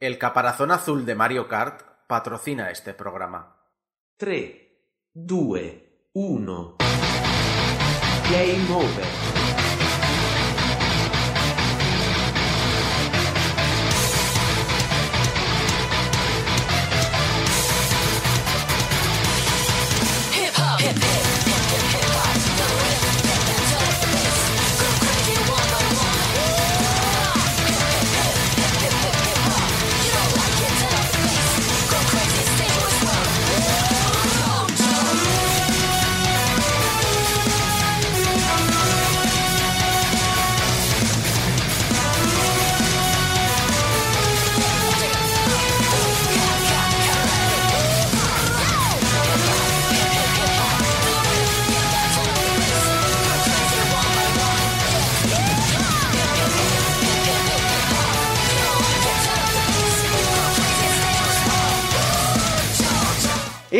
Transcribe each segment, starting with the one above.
El caparazón azul de Mario Kart patrocina este programa. 3, 2, 1. Game over.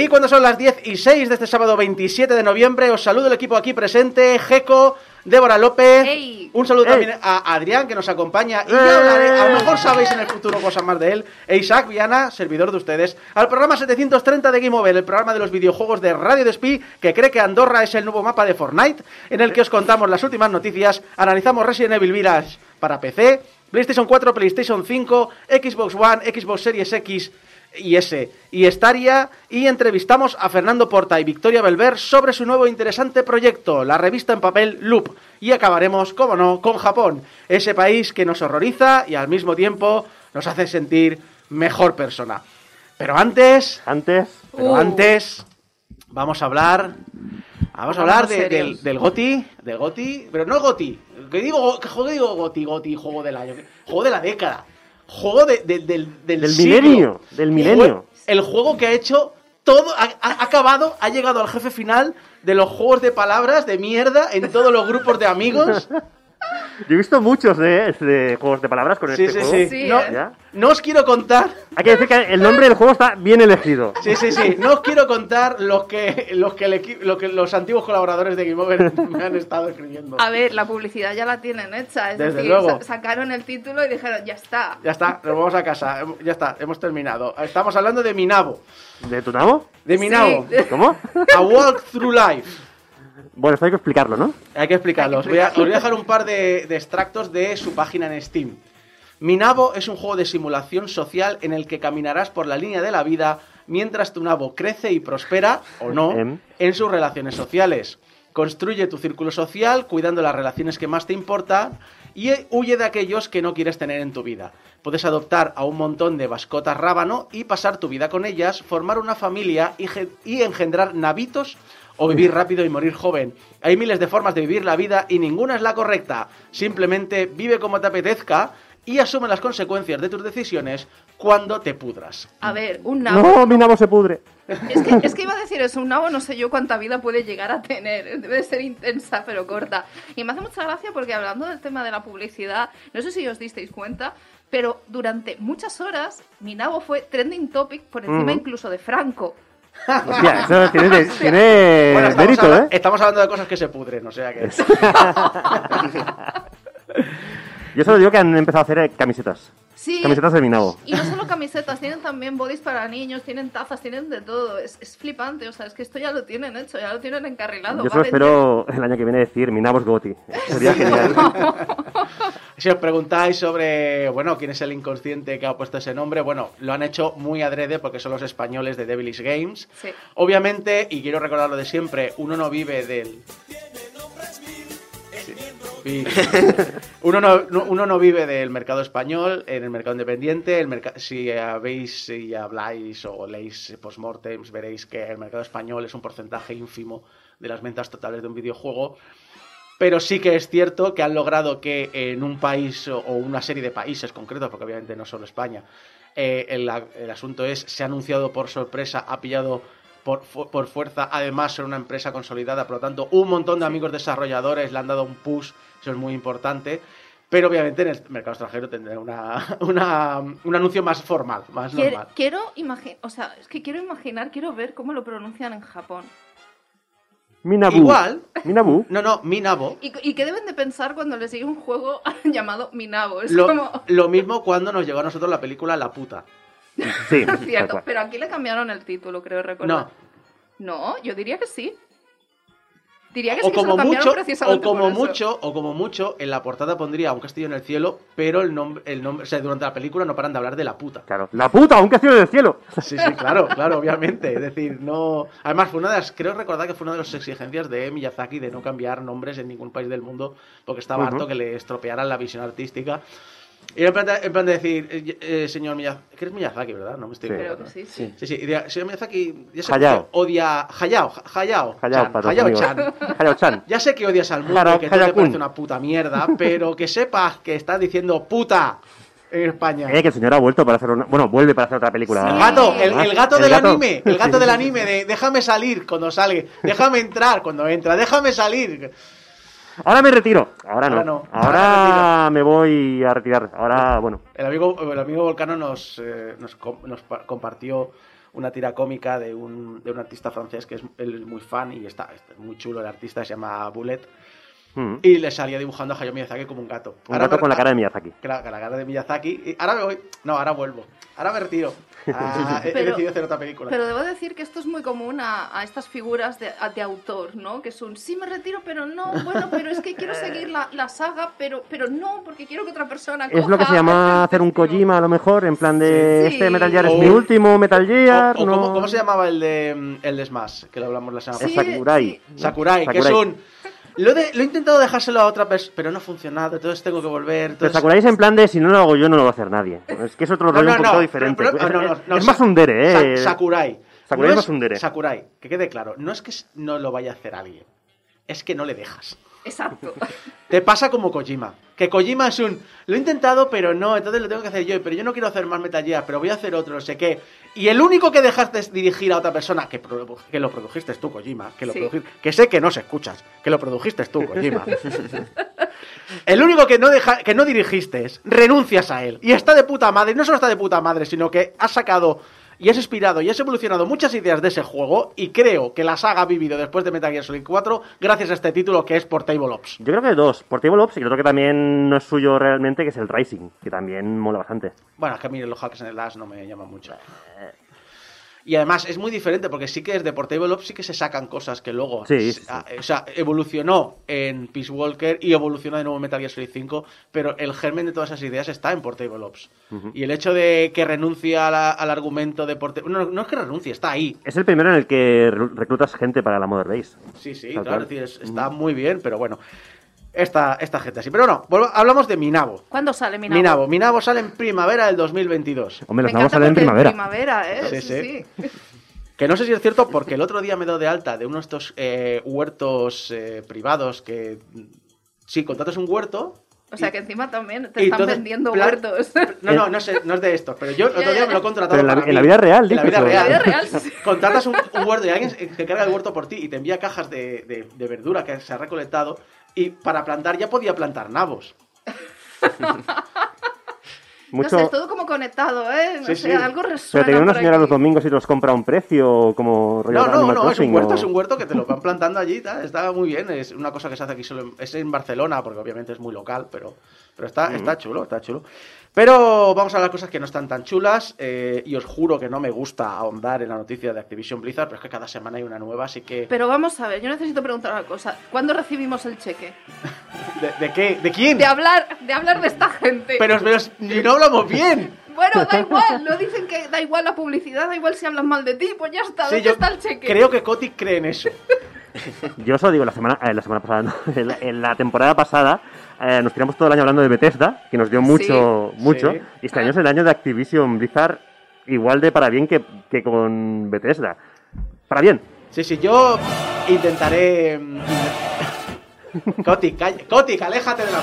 Cuando son las 10 y 6 de este sábado 27 de noviembre, os saludo el equipo aquí presente, Jeco, Débora López, Ey. un saludo Ey. también a Adrián que nos acompaña y ya hablaré, a lo mejor sabéis en el futuro cosas más de él, e Isaac Viana, servidor de ustedes, al programa 730 de Game Over, el programa de los videojuegos de Radio Despí, que cree que Andorra es el nuevo mapa de Fortnite, en el que os contamos las últimas noticias, analizamos Resident Evil Village para PC, PlayStation 4, PlayStation 5, Xbox One, Xbox Series X y S y Staria y entrevistamos a Fernando Porta y Victoria Belver sobre su nuevo interesante proyecto, la revista en papel Loop. Y acabaremos, como no, con Japón, ese país que nos horroriza y al mismo tiempo nos hace sentir mejor persona. Pero antes, Antes, pero Uh. antes vamos a hablar vamos a hablar de- del, del Goti, del Goti, pero no Goti, que digo, que juego digo Goti, Goti, juego del año, juego de la década, juego de- de- del, del, Del milenio, del milenio. El juego que ha hecho todo, ha acabado, ha llegado al jefe final de los juegos de palabras de mierda en todos los grupos de amigos. yo he visto muchos de, de juegos de palabras con Sí, este sí, juego. sí. Sí, No. ¿Ya? no os quiero contar Hay que decir que el nombre del juego está bien elegido. Sí, sí, sí. No os quiero contar los que, los que, el equi- lo que los antiguos colaboradores de Game Over me han estado escribiendo. A ver, la publicidad ya la tienen hecha. Es Desde decir, luego. sa- sacaron el título y dijeron, ya está. Ya está, nos vamos a casa. Ya está, hemos terminado. Estamos hablando de Minabo. ¿De tu nabo? De Minabo. Sí. ¿Cómo? A Walk Through Life. Bueno, esto hay que explicarlo, ¿no? Hay que explicarlo. Hay Os que voy a, os explicarlo. voy a dejar un par de, de extractos de su página en Steam. Minabo es un juego de simulación social en el que caminarás por la línea de la vida mientras tu nabo crece y prospera, o no, Em. en sus relaciones sociales. Construye tu círculo social cuidando las relaciones que más te importan y huye de aquellos que no quieres tener en tu vida. Puedes adoptar a un montón de mascotas rábano y pasar tu vida con ellas, formar una familia y, y engendrar navitos o vivir rápido y morir joven. Hay miles de formas de vivir la vida y ninguna es la correcta. Simplemente vive como te apetezca y asume las consecuencias de tus decisiones cuando te pudras. A ver, un nabo. No, mi nabo se pudre. Es, que, es que iba a decir eso, un nabo no sé yo cuánta vida puede llegar a tener. Debe de ser intensa, pero corta. Y me hace mucha gracia porque hablando del tema de la publicidad, no sé si os disteis cuenta, pero durante muchas horas mi nabo fue trending topic por encima incluso de Franco. Hostia, eso tiene, tiene Bueno, estamos, mérito, ¿eh? estamos hablando de cosas que se pudren, o sea que... Yo solo digo que han empezado a hacer eh, camisetas. Sí. Camisetas de mi nabo. Y no solo camisetas, tienen también bodies para niños, tienen tazas, tienen de todo. Es, es flipante, o sea, es que esto ya lo tienen hecho, ya lo tienen encarrilado. Yo solo espero el año que viene decir mi nabo es Goti. Sería genial. Si os preguntáis sobre, bueno, quién es el inconsciente que ha puesto ese nombre, bueno, lo han hecho muy adrede porque son los españoles de Devilish Games. Sí. Obviamente, y quiero recordar lo de siempre, uno no vive del... Sí. Uno, no, no- uno no vive del mercado español, en el mercado independiente. El merca- si habéis, si habláis o leéis postmortems, veréis que el mercado español es un porcentaje ínfimo de las ventas totales de un videojuego. Pero sí que es cierto que han logrado que en un país o una serie de países concretos, porque obviamente no solo España, eh, el, el asunto es, se ha anunciado por sorpresa, ha pillado por, por fuerza, además ser una empresa consolidada, por lo tanto, un montón de amigos desarrolladores le han dado un push, eso es muy importante. Pero obviamente en el mercado extranjero tendrá una, una- un anuncio más formal, más Quiero, normal. quiero imaginar, o sea, es que quiero imaginar, quiero ver cómo lo pronuncian en Japón. Minabu. Igual. Minabu. No, no, Minabo. ¿Y, y qué deben de pensar cuando les sigue un juego llamado Minabo? Es Lo, como... lo mismo cuando nos llegó a nosotros la película La puta. Sí, Cierto, pero aquí le cambiaron el título, creo recordar. No. No, yo diría que sí. Diría que sí O que se como mucho, o precisamente como por eso. mucho, o como mucho, en la portada pondría un castillo en el cielo, pero el nombre, el nombre, o sea, durante la película no paran de hablar de la puta. Claro. ¡La puta! ¡Un castillo del cielo! Sí, sí, claro, claro, obviamente. Es decir, no. Además, fue una de las. Creo recordar que fue una de las exigencias de Miyazaki de no cambiar nombres en ningún país del mundo porque estaba harto que le estropearan la visión artística. Y en plan de, en plan de decir, eh, eh, señor Miyazaki, que eres Miyazaki, ¿verdad? No me estoy Sí. Creo equivocando. que sí, sí. Sí, sí, y señor Miyazaki, ya sé Hayao. que odia. Hayao, Hayao. Hayao, Chan, para Hayao. Chan. Hayao-chan. Ya sé que odias al mundo y que todo te parece una puta mierda, pero que sepas que estás diciendo puta en España. Eh, que el señor ha vuelto para hacer una... Bueno, vuelve para hacer otra película. Sí. El gato, el, Ah, el gato el del gato. anime, el gato Sí, del anime de déjame salir cuando salga, déjame entrar cuando entra, déjame salir. Ahora me retiro. Ahora no. Ahora no. Ahora, Ahora me voy a retirar. Ahora, bueno. El amigo, el amigo Volcano nos, eh, nos, com- nos pa- compartió una tira cómica de un, de un artista francés que es, él es muy fan y está, está muy chulo el artista, se llama Bullet, mm, y le salía dibujando a Hayao Miyazaki como un gato. Un Ahora gato me- con la cara de Miyazaki. Claro, con la cara de Miyazaki. Y ahora me voy. No, ahora vuelvo. Ahora me retiro. Ah, he, he Pero- decidido hacer otra película. Pero debo decir que esto es muy común a, a estas figuras de, a- de autor, ¿no? Que son, sí me retiro, pero no, bueno, pero es que quiero seguir la, la saga, pero, pero no, porque quiero que otra persona Es lo que se coja llama hacer un testigo". Kojima a lo mejor, en plan de Sí. este Metal Gear es mi último Metal Gear. O- o no... ¿cómo, cómo se llamaba el de, mm, el de Smash? Que lo hablamos la semana Es Sí, pasada. Sakurai. sí. Sakurai, que es un. Lo, de- lo he intentado dejárselo a otra persona, pero no ha funcionado, entonces tengo que volver. Entonces- es en plan de si no lo hago yo no lo va a hacer nadie. Es que es otro rollo no, un no, diferente. pero- pero- es, más un dere, eh. Sa- Sakurai. Sakurai es más un dere. Sakurai, que quede claro, no es que no lo vaya a hacer alguien, es que no le dejas. Exacto. Te pasa como Kojima. Que Kojima es un. Lo he intentado, pero no, entonces lo tengo que hacer yo. Pero yo no quiero hacer más Metal Gear, pero voy a hacer otro, no sé qué. Y el único que dejaste dirigir a otra persona, que, pro- que lo produjiste tú, Kojima, que lo Sí. que sé que no se escuchas, que lo produjiste tú, Kojima. el único que no, deja, que no dirigiste, renuncias a él. Y está de puta madre, no solo está de puta madre, sino que has sacado y has inspirado y has evolucionado muchas ideas de ese juego. Y creo que la saga ha vivido después de Metal Gear Solid 4 gracias a este título que es Portable Ops. Yo creo que dos. Portable Ops y otro que también no es suyo realmente, que es el Rising, que también mola bastante. Bueno, es que a mí los hacks en el Dash no me llaman mucho. Y además es muy diferente porque sí que es de Portable Ops, sí que se sacan cosas que luego. Sí, sí, sí. O sea, evolucionó en Peace Walker y evolucionó de nuevo en Metal Gear Solid 5, pero el germen de todas esas ideas está en Portable Ops. Y el hecho de que renuncie a la- al argumento de Portable. No, no es que renuncie, está ahí. Es el primero en el que re- reclutas gente para la Mother Base. Sí, sí, claro, es decir, es- está muy bien, pero bueno. Esta, esta gente así. Pero no, volva- hablamos de Minabo. ¿Cuándo sale Minabo? Minabo. Minabo sale en primavera del 2022. Hombre, los a ver en primavera. primavera, ¿eh? Sí, Sí. Que no sé si es cierto porque el otro día me he dado de alta de uno de estos eh, huertos eh, privados que... Sí, contratas un huerto... O sea que encima también te están entonces, vendiendo plan- huertos. No, no, no, sé, no es de estos, pero yo el otro día me lo he contratado Pero en la- para en la mí. vida real, En la vida real. En la vida real, sí. Contratas un, un huerto y alguien se se carga el huerto por ti y te envía cajas de, de- de verdura que se ha recolectado y para plantar ya podía plantar nabos. Mucho... No sé, es todo como conectado, ¿eh? No Sí, sé, sí. algo Pero resuena te viene una señora aquí. los domingos y los compra a un precio como No, no, no, es un huerto, o- es un huerto que te lo van plantando allí, tal, está muy bien, es una cosa que se hace aquí solo, en- es en Barcelona, porque obviamente es muy local, pero, pero está, está chulo, está chulo. Pero vamos a las cosas que no están tan chulas, eh, y os juro que no me gusta ahondar en la noticia de Activision Blizzard, pero es que cada semana hay una nueva, así que... Pero vamos a ver, yo necesito preguntar una cosa. ¿Cuándo recibimos el cheque? ¿De, de qué? ¿De quién? De hablar, de hablar de esta gente. Pero, pero ni no hablamos bien. Bueno, da igual, no dicen que da igual la publicidad, da igual si hablan mal de ti, pues ya está, Sí, ¿dónde yo está el cheque? Creo que Kotick cree en eso. Yo os lo digo, la semana, eh, la semana pasada, no, en, la, en la temporada pasada eh, nos tiramos todo el año hablando de Bethesda, que nos dio mucho, Sí, mucho. sí. Y este año es el año de Activision Blizzard, igual de para bien que, que con Bethesda. Para bien. Sí, sí, yo intentaré... mm, Kotick, calla- Kotick, aléjate de la.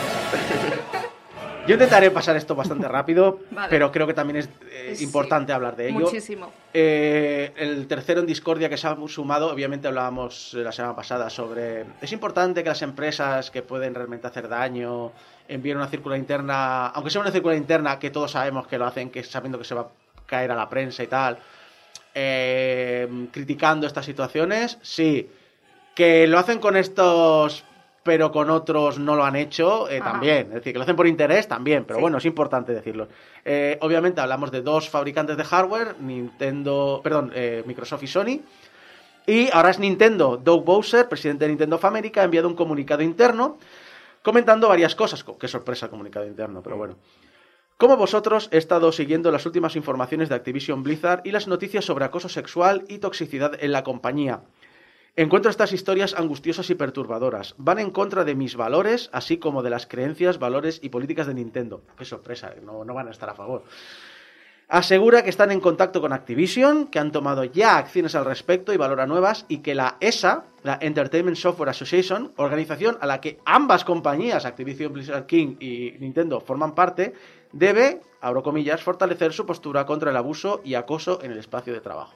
Yo intentaré pasar esto bastante rápido, Vale. pero creo que también es eh, Sí, importante hablar de ello. Muchísimo. Eh, el tercero en discordia que se ha sumado, obviamente hablábamos la semana pasada sobre... Es importante que las empresas que pueden realmente hacer daño envíen una circular interna, aunque sea una circular interna que todos sabemos que lo hacen, que sabiendo que se va a caer a la prensa y tal, eh, criticando estas situaciones, sí. Que lo hacen con estos, pero con otros no lo han hecho eh, también. Es decir, que lo hacen por interés también, pero Sí. bueno, es importante decirlo. Eh, obviamente hablamos de dos fabricantes de hardware, Nintendo, perdón, eh, Microsoft y Sony. Y ahora es Nintendo. Doug Bowser, presidente de Nintendo of America, ha enviado un comunicado interno comentando varias cosas. Co- Qué sorpresa el comunicado interno, pero bueno. Como vosotros, he estado siguiendo las últimas informaciones de Activision Blizzard y las noticias sobre acoso sexual y toxicidad en la compañía. Encuentro estas historias angustiosas y perturbadoras. Van en contra de mis valores, así como de las creencias, valores y políticas de Nintendo. Qué sorpresa, no, no van a estar a favor. Asegura que están en contacto con Activision, que han tomado ya acciones al respecto y valora nuevas, y que la ESA, la Entertainment Software Association, organización a la que ambas compañías, Activision Blizzard King y Nintendo, forman parte, debe, abro comillas, fortalecer su postura contra el abuso y acoso en el espacio de trabajo.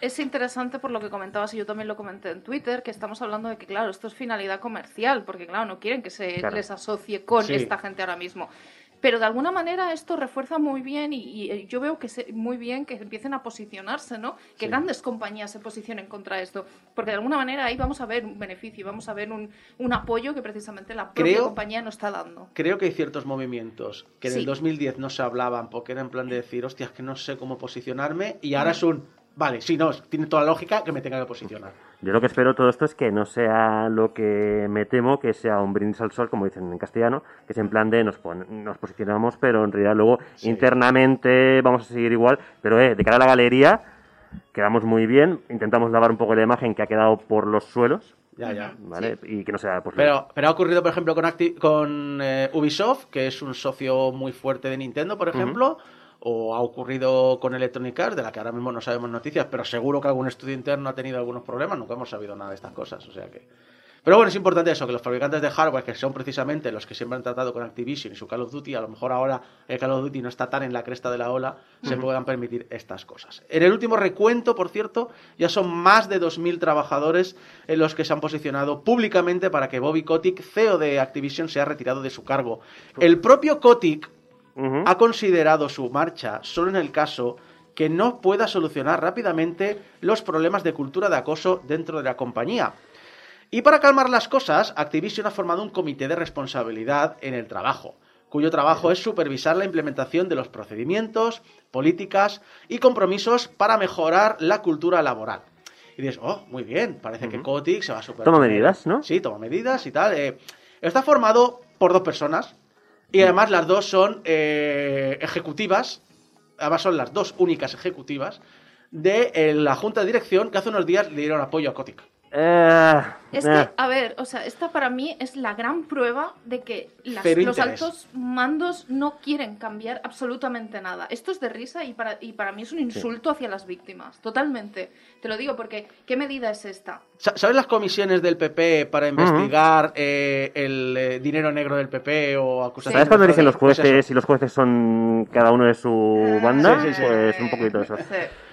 Es interesante por lo que comentabas y yo también lo comenté en Twitter, que estamos hablando de que, claro, esto es finalidad comercial, porque, claro, no quieren que se Claro. les asocie con Sí. esta gente ahora mismo. Pero de alguna manera esto refuerza muy bien y, y, eh, yo veo que se- muy bien que empiecen a posicionarse, ¿no? Que Sí. grandes compañías se posicionen contra esto. Porque de alguna manera ahí vamos a ver un beneficio, y vamos a ver un, un apoyo que precisamente la propia Creo- compañía no está dando. Creo que hay ciertos movimientos que en Sí. el 2010 no se hablaban porque era en plan de decir, hostias, que no sé cómo posicionarme, y ahora es un, vale, sí, no, tiene toda la lógica que me tenga que posicionar. Yo lo que espero todo esto es que no sea lo que me temo, que sea un brindis al sol, como dicen en castellano, que es en plan de nos, pon- nos posicionamos, pero en realidad luego Sí. internamente vamos a seguir igual. Pero eh, de cara a la galería, quedamos muy bien, intentamos lavar un poco la imagen que ha quedado por los suelos, Ya, ya. ¿vale? Y que no sea pues, Pero, pero ha ocurrido, por ejemplo, con, Acti- con eh, Ubisoft, que es un socio muy fuerte de Nintendo, por ejemplo, o ha ocurrido con Electronic Arts, de la que ahora mismo no sabemos noticias, pero seguro que algún estudio interno ha tenido algunos problemas, nunca hemos sabido nada de estas cosas, o sea que... Pero bueno, es importante eso, que los fabricantes de hardware, que son precisamente los que siempre han tratado con Activision y su Call of Duty, a lo mejor ahora el Call of Duty no está tan en la cresta de la ola, se puedan permitir estas cosas. En el último recuento, por cierto, ya son más de 2.000 trabajadores en los que se han posicionado públicamente para que Bobby Kotick, CEO de Activision, sea retirado de su cargo. El propio Kotick Ha considerado su marcha solo en el caso que no pueda solucionar rápidamente los problemas de cultura de acoso dentro de la compañía. Y para calmar las cosas, Activision ha formado un comité de responsabilidad en el trabajo, cuyo trabajo es supervisar la implementación de los procedimientos, políticas y compromisos para mejorar la cultura laboral. Y dices, oh, muy bien, parece que Kotick se va a superar. Toma medidas, ¿no? Sí, toma medidas y tal. eh. está formado por dos personas y además las dos son eh, ejecutivas, además son las dos únicas ejecutivas de eh, la junta de dirección que hace unos días le dieron apoyo a Kotick. Eh, Es eh, que, a ver, o sea, esta para mí es la gran prueba de que las- los altos mandos no quieren cambiar absolutamente nada. Esto es de risa y para, y para mí es un insulto hacia las víctimas, totalmente. Te lo digo porque, ¿qué medida es esta? Sa- ¿Sabes las comisiones del PP para investigar eh, el eh, dinero negro del PP o acusaciones? ¿Sabes cuando dicen los? Pues jueces y los jueces son cada uno de su banda? Sí, sí, sí. Pues un poquito eso.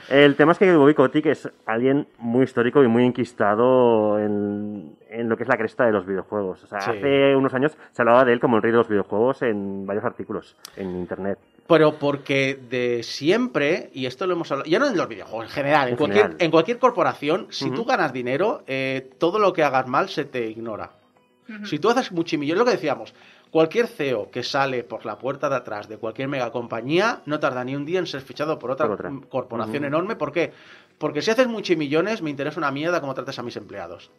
El tema es que Bobby Kotick es alguien muy histórico y muy enquistado en, en lo que es la cresta de los videojuegos. O sea, Sí. hace unos años se hablaba de él como el rey de los videojuegos en varios artículos en internet. Pero porque de siempre, y esto lo hemos hablado, ya no en los videojuegos, en general, en, En cualquier, general. en cualquier corporación, si tú ganas dinero, eh, todo lo que hagas mal se te ignora. Si tú haces muchimillón, lo que decíamos, cualquier CEO que sale por la puerta de atrás de cualquier mega compañía no tarda ni un día en ser fichado por otra, Por otra. corporación enorme. ¿Por qué? Porque si haces muchimillones, me interesa una mierda cómo tratas a mis empleados.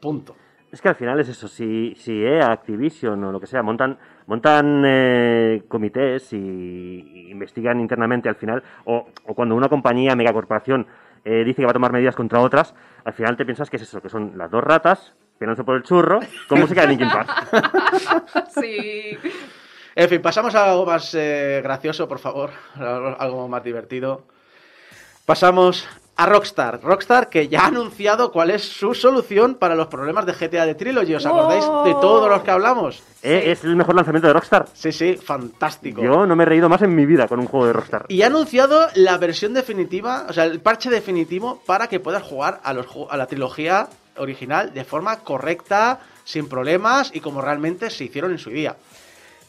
Punto. Es que al final es eso, si, si EA, Activision o lo que sea montan, montan eh, comités y, y investigan internamente al final, o, o cuando una compañía, megacorporación, eh, dice que va a tomar medidas contra otras, al final te piensas que es eso, que son las dos ratas, peleándose por el churro, con música de Linkin Park. Sí. En fin, pasamos a algo más eh, gracioso, por favor, algo más divertido. Pasamos a Rockstar. Rockstar que ya ha anunciado cuál es su solución para los problemas de GTA de Trilogy. ¿Os acordáis de todos los que hablamos? Eh, Es el mejor lanzamiento de Rockstar. Sí, sí, fantástico. Yo no me he reído más en mi vida con un juego de Rockstar. Y ha anunciado la versión definitiva, o sea, el parche definitivo para que puedas jugar a, los, a la trilogía original de forma correcta, sin problemas y como realmente se hicieron en su día.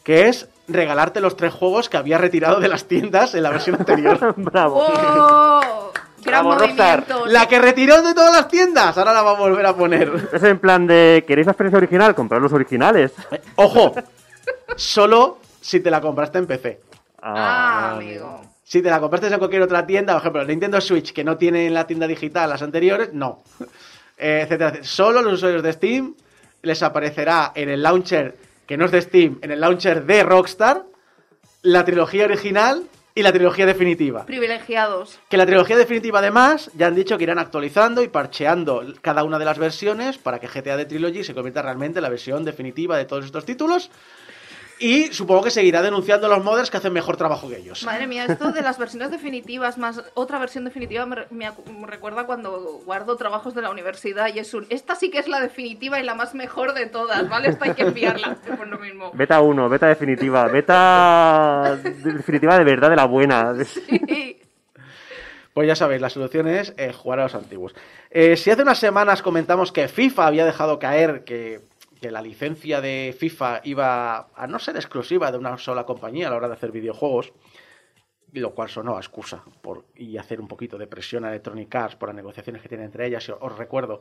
Que es regalarte los tres juegos que había retirado de las tiendas en la versión anterior. Bravo. ¡Oh! Gran Bravo, movimiento. La que retiró de todas las tiendas, ahora la va a volver a poner. Es en plan de, ¿queréis la experiencia original? Comprad los originales. Ojo, solo si te la compraste en PC. Ah, amigo. Si te la compraste en cualquier otra tienda, por ejemplo, Nintendo Switch, que no tiene en la tienda digital las anteriores, no. Eh, etcétera, etcétera. Solo los usuarios de Steam les aparecerá en el launcher, que no es de Steam, en el launcher de Rockstar, la trilogía original y la trilogía definitiva. Privilegiados. Que la trilogía definitiva, además, ya han dicho que irán actualizando y parcheando cada una de las versiones para que GTA de Trilogy se convierta realmente en la versión definitiva de todos estos títulos. Y supongo que seguirá denunciando a los modders que hacen mejor trabajo que ellos. Madre mía, esto de las versiones definitivas más otra versión definitiva me, recuerda cuando guardo trabajos de la universidad y es un... Esta sí que es la definitiva y la más mejor de todas, ¿vale? Esta hay que enviarla, por lo mismo. Beta 1, beta definitiva, beta definitiva de verdad de la buena. Sí. Pues ya sabéis, la solución es eh, jugar a los antiguos. Eh, si hace unas semanas comentamos que FIFA había dejado caer que, que la licencia de FIFA iba a no ser exclusiva de una sola compañía a la hora de hacer videojuegos, lo cual sonó a excusa por, y hacer un poquito de presión a Electronic Arts por las negociaciones que tienen entre ellas. Os recuerdo,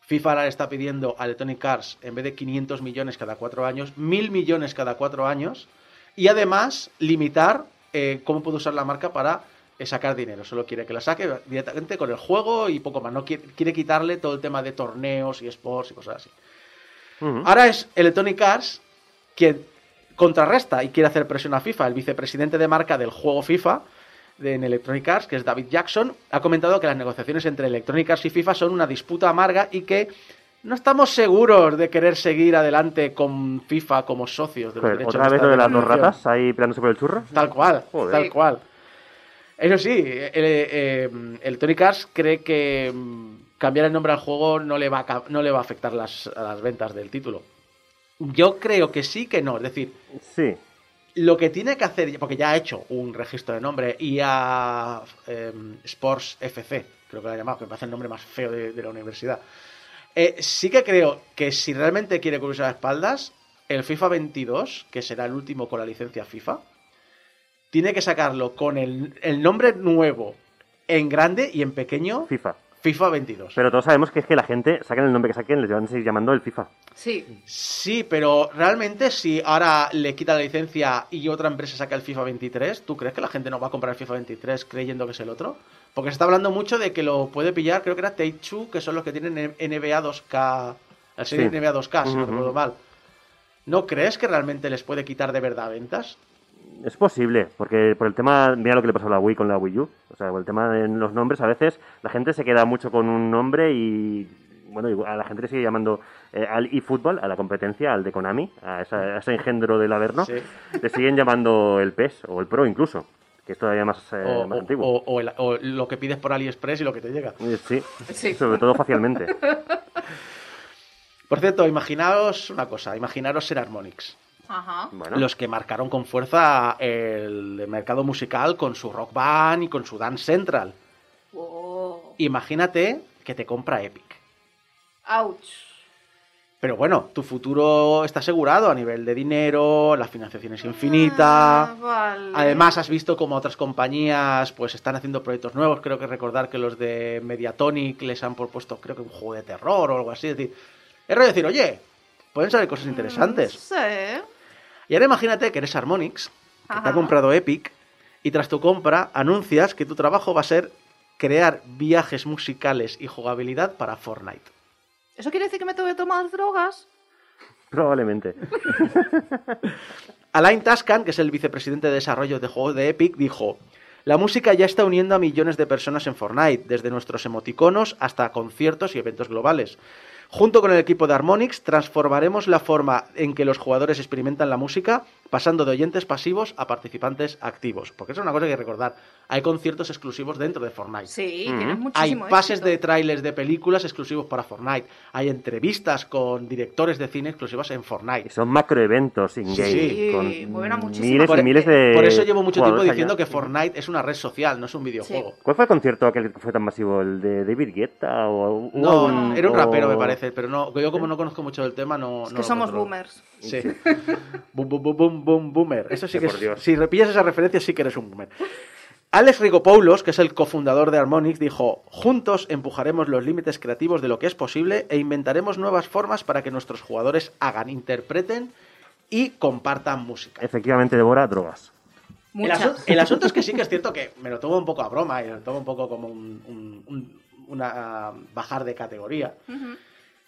FIFA ahora está pidiendo a Electronic Arts, en vez de 500 millones cada cuatro años, 1000 millones cada cuatro años, y además limitar eh, cómo puede usar la marca para eh, sacar dinero. Solo quiere que la saque directamente con el juego y poco más. No quiere, quiere quitarle todo el tema de torneos y sports y cosas así. Ahora es Electronic Arts quien contrarresta y quiere hacer presión a FIFA. El vicepresidente de marca del juego FIFA de, en Electronic Arts, que es David Jackson, ha comentado que las negociaciones entre Electronic Arts y FIFA son una disputa amarga y que no estamos seguros de querer seguir adelante con FIFA como socios de los derechos ¿Otra de vez lo de las dos ratas ahí peleándose por el churro? Tal cual, Joder. tal cual. Eso sí, el, eh, el Tony Cars cree que mm, cambiar el nombre al juego no le va a, no le va a afectar las, a las ventas del título. Yo creo que sí que no, es decir, Sí. lo que tiene que hacer, porque ya ha hecho un registro de nombre, IA em, Sports FC, creo que lo ha llamado, que me parece el nombre más feo de, de la universidad. Eh, sí que creo que si realmente quiere cubrirse las espaldas, el FIFA 22, que será el último con la licencia FIFA, tiene que sacarlo con el, el nombre nuevo en grande y en pequeño, FIFA. FIFA 22. Pero todos sabemos que es que la gente, saquen el nombre que saquen, les van a seguir llamando el FIFA. Sí. Sí, pero realmente si ahora le quita la licencia y otra empresa saca el FIFA 23, ¿tú crees que la gente no va a comprar el FIFA 23 creyendo que es el otro? Porque se está hablando mucho de que lo puede pillar, creo que era Take-Two, que son los que tienen NBA 2K, la serie Sí. NBA 2K, si no Ujú. recuerdo mal. ¿No crees que realmente les puede quitar de verdad ventas? Es posible, porque por el tema, mira lo que le pasó a la Wii con la Wii U. O sea, por el tema de los nombres, a veces la gente se queda mucho con un nombre y, bueno, a la gente le sigue llamando eh, al eFootball, a la competencia, al de Konami, a, esa- a ese engendro del Averno, Sí. le siguen llamando el PES o el Pro incluso, que es todavía más, eh, o, más o- antiguo. o- o el- o lo que pides por AliExpress y lo que te llega. Eh, Sí, Sí. sobre todo facialmente. Por cierto, imaginaos una cosa, imaginaros ser Harmonix. Ajá. Bueno, Los que marcaron con fuerza el mercado musical con su rock band y con su dance central. Imagínate que te compra Epic. Ouch. Pero bueno, tu futuro está asegurado a nivel de dinero, la financiación es infinita. Ah, vale. Además, has visto como otras compañías pues están haciendo proyectos nuevos. Creo que recordar que los de Mediatonic les han propuesto, creo que un juego de terror o algo así. Es decir, es rollo decir, oye, pueden salir cosas interesantes. Sí. Y ahora imagínate que eres Harmonix, que te ha comprado Epic, y tras tu compra anuncias que tu trabajo va a ser crear viajes musicales y jugabilidad para Fortnite. ¿Eso quiere decir que me tengo que tomar drogas? probablemente. Alain Tascan, que es el vicepresidente de desarrollo de juegos de Epic, dijo: La música ya está uniendo a millones de personas en Fortnite, desde nuestros emoticonos hasta conciertos y eventos globales. Junto con el equipo de Harmonix, transformaremos la forma en que los jugadores experimentan la música, pasando de oyentes pasivos a participantes activos. Porque eso es una cosa que hay que recordar. Hay conciertos exclusivos dentro de Fortnite. Sí, Ujú. tienes Hay muchísimo pases éxito. de trailers de películas exclusivos para Fortnite. Hay entrevistas con directores de cine exclusivas en Fortnite. Son macroeventos in-game. Sí, con mueven a muchísima miles Por- y miles de. Por eso llevo mucho tiempo diciendo allá. que Fortnite es una red social, no es un videojuego. ¿Cuál fue el concierto aquel que fue tan masivo? ¿El de David Guetta? O, No, era un rapero, o- me parece, pero no, yo como no conozco mucho del tema, no. Es no que somos controlo. boomers. Sí. boom, boom, boom, boom, boom, boomer. Eso sí que por es- Dios. Si repillas esa referencia, sí que eres un boomer. Alex Rigopoulos, que es el cofundador de Harmonix, dijo, juntos empujaremos los límites creativos de lo que es posible e inventaremos nuevas formas para que nuestros jugadores hagan, interpreten y compartan música. Efectivamente, devora drogas. El, Muchas. asu- el asunto es que sí que es cierto que me lo tomo un poco a broma y me lo tomo un poco como un, un- un- una ah, bajar de categoría. Ujú.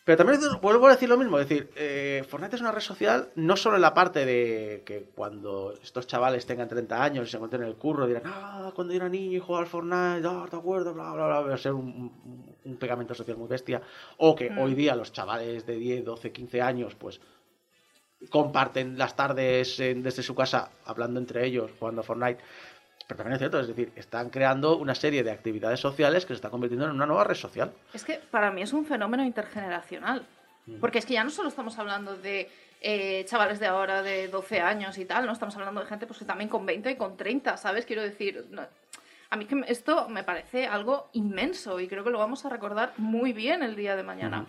Pero también vuelvo a decir lo mismo, es decir, eh, Fortnite es una red social no solo en la parte de que cuando estos chavales tengan 30 años y se encuentren en el curro dirán, ah, cuando yo era niño y jugaba al Fortnite, ah, te acuerdas, bla, bla, bla, va a ser un pegamento social muy bestia. O que Mm. hoy día los chavales de 10, 12, 15 años, pues comparten las tardes en- desde su casa hablando entre ellos, jugando a Fortnite. Pero también es cierto, es decir, están creando una serie de actividades sociales que se está convirtiendo en una nueva red social. Es que para mí es un fenómeno intergeneracional. Mm. Porque es que ya no solo estamos hablando de eh, chavales de ahora de 12 años y tal, no estamos hablando de gente pues que también con 20 y con 30, ¿sabes? Quiero decir, no- a mí que esto me parece algo inmenso y creo que lo vamos a recordar muy bien el día de mañana.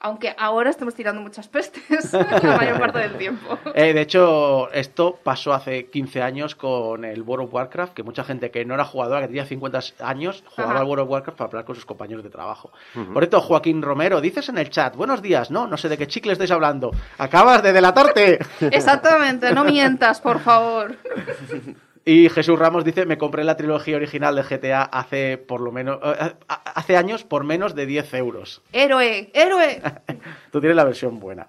Aunque ahora estemos tirando muchas pestes la mayor parte del tiempo. Eh, de hecho, esto pasó hace 15 años con el World of Warcraft, que mucha gente que no era jugadora, que tenía 50 años, jugaba Ajá. al World of Warcraft para hablar con sus compañeros de trabajo. Por esto, Joaquín Romero, dices en el chat, buenos días, no, no sé de qué chicle estáis hablando, acabas de delatarte. Exactamente, no mientas, por favor. Y Jesús Ramos dice, me compré la trilogía original de GTA hace por lo menos, eh, hace años por menos de 10 euros. Héroe, héroe. Tú tienes la versión buena.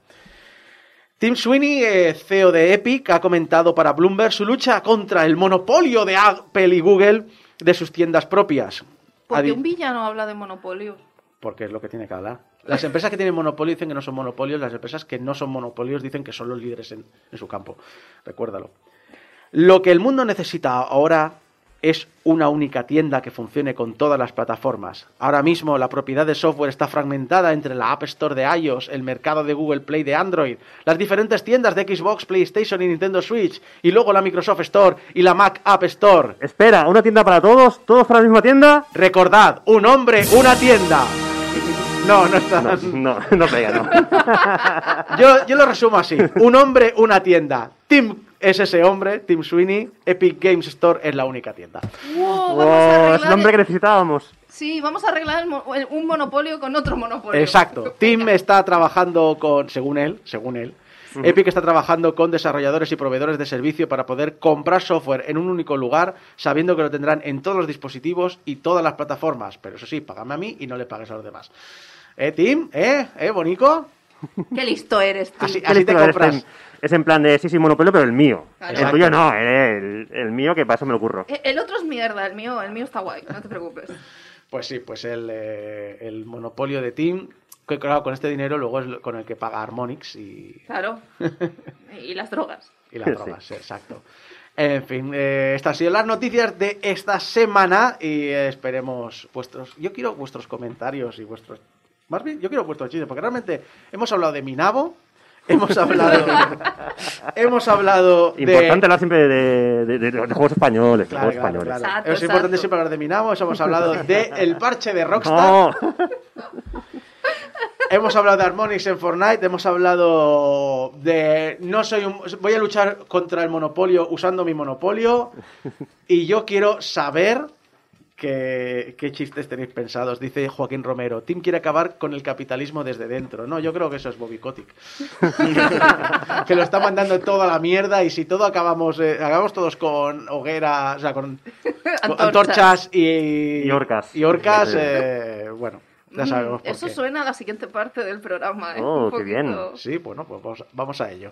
Tim Sweeney, eh, CEO de Epic, ha comentado para Bloomberg su lucha contra el monopolio de Apple y Google de sus tiendas propias. Porque un villano habla de monopolio. Porque es lo que tiene que hablar. Las empresas que tienen monopolio dicen que no son monopolios, las empresas que no son monopolios dicen que son los líderes en, en su campo. Recuérdalo. Lo que el mundo necesita ahora es una única tienda que funcione con todas las plataformas. Ahora mismo la propiedad de software está fragmentada entre la App Store de iOS, el mercado de Google Play de Android, las diferentes tiendas de Xbox, PlayStation y Nintendo Switch, y luego la Microsoft Store y la Mac App Store. Espera, ¿una tienda para todos? ¿Todos para la misma tienda? Recordad, un hombre, una tienda. No, no está. No, no, no pega, no. Yo, yo lo resumo así. Un hombre, una tienda. Tim es ese hombre, Tim Sweeney. Epic Games Store es la única tienda. Wow, vamos a es el nombre que necesitábamos. Sí, vamos a arreglar el mo- el- un monopolio con otro monopolio. Exacto. Tim está trabajando con, según él, según él, Epic está trabajando con desarrolladores y proveedores de servicio para poder comprar software en un único lugar, sabiendo que lo tendrán en todos los dispositivos y todas las plataformas. Pero eso sí, págame a mí y no le pagues a los demás. ¿Eh, Tim? ¿Eh? ¿Eh, bonico? Qué listo eres, tú. Así, así te. Es en plan de sí, sí, monopolio, pero el mío. Claro. El tuyo no, el, el mío que para eso me lo curro. Eh, El otro es mierda, el mío, el mío está guay, no te preocupes. Pues sí, pues el, eh, el monopolio de Tim, que claro, con este dinero luego es con el que paga Harmonix y, Claro. Y las drogas. y las Sí. drogas, exacto. En fin, eh, estas han sido las noticias de esta semana y esperemos vuestros... Yo quiero vuestros comentarios y vuestros... Más bien, yo quiero vuestros chistes, porque realmente hemos hablado de Minabo, hemos hablado... hemos hablado de... Importante hablar siempre de, de- de- de juegos españoles. de Claro, juegos claro, españoles. claro. Exacto, es importante exacto. siempre hablar de Minabo, hemos hablado de el parche de Rockstar. No, Hemos hablado de Harmonix en Fortnite, hemos hablado de no soy un, voy a luchar contra el monopolio usando mi monopolio y yo quiero saber qué, qué chistes tenéis pensados. Dice Joaquín Romero, Tim quiere acabar con el capitalismo desde dentro. No, yo creo que eso es Bobby Kotick. que lo está mandando toda la mierda y si todo acabamos, eh, acabamos todos con hogueras, o sea, con, con Antorchas. y, Y orcas. y orcas, eh, bueno, ya sabemos Mm, por Eso qué. suena a la siguiente parte del programa, ¿eh? Oh, Un qué bien. Sí, bueno, pues vamos, vamos a ello.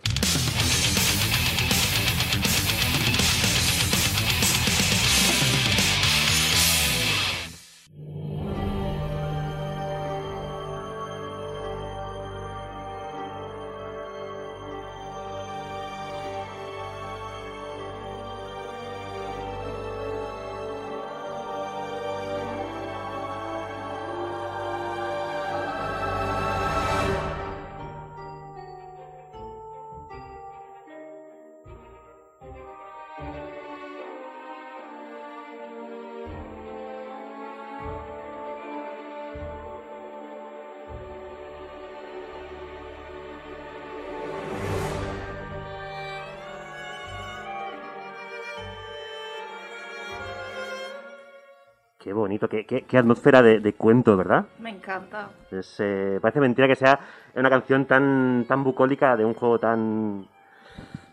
Bonito, qué, qué- qué atmósfera de, de cuento, ¿verdad? Me encanta. Es, eh, parece mentira que sea una canción tan, tan bucólica de un juego tan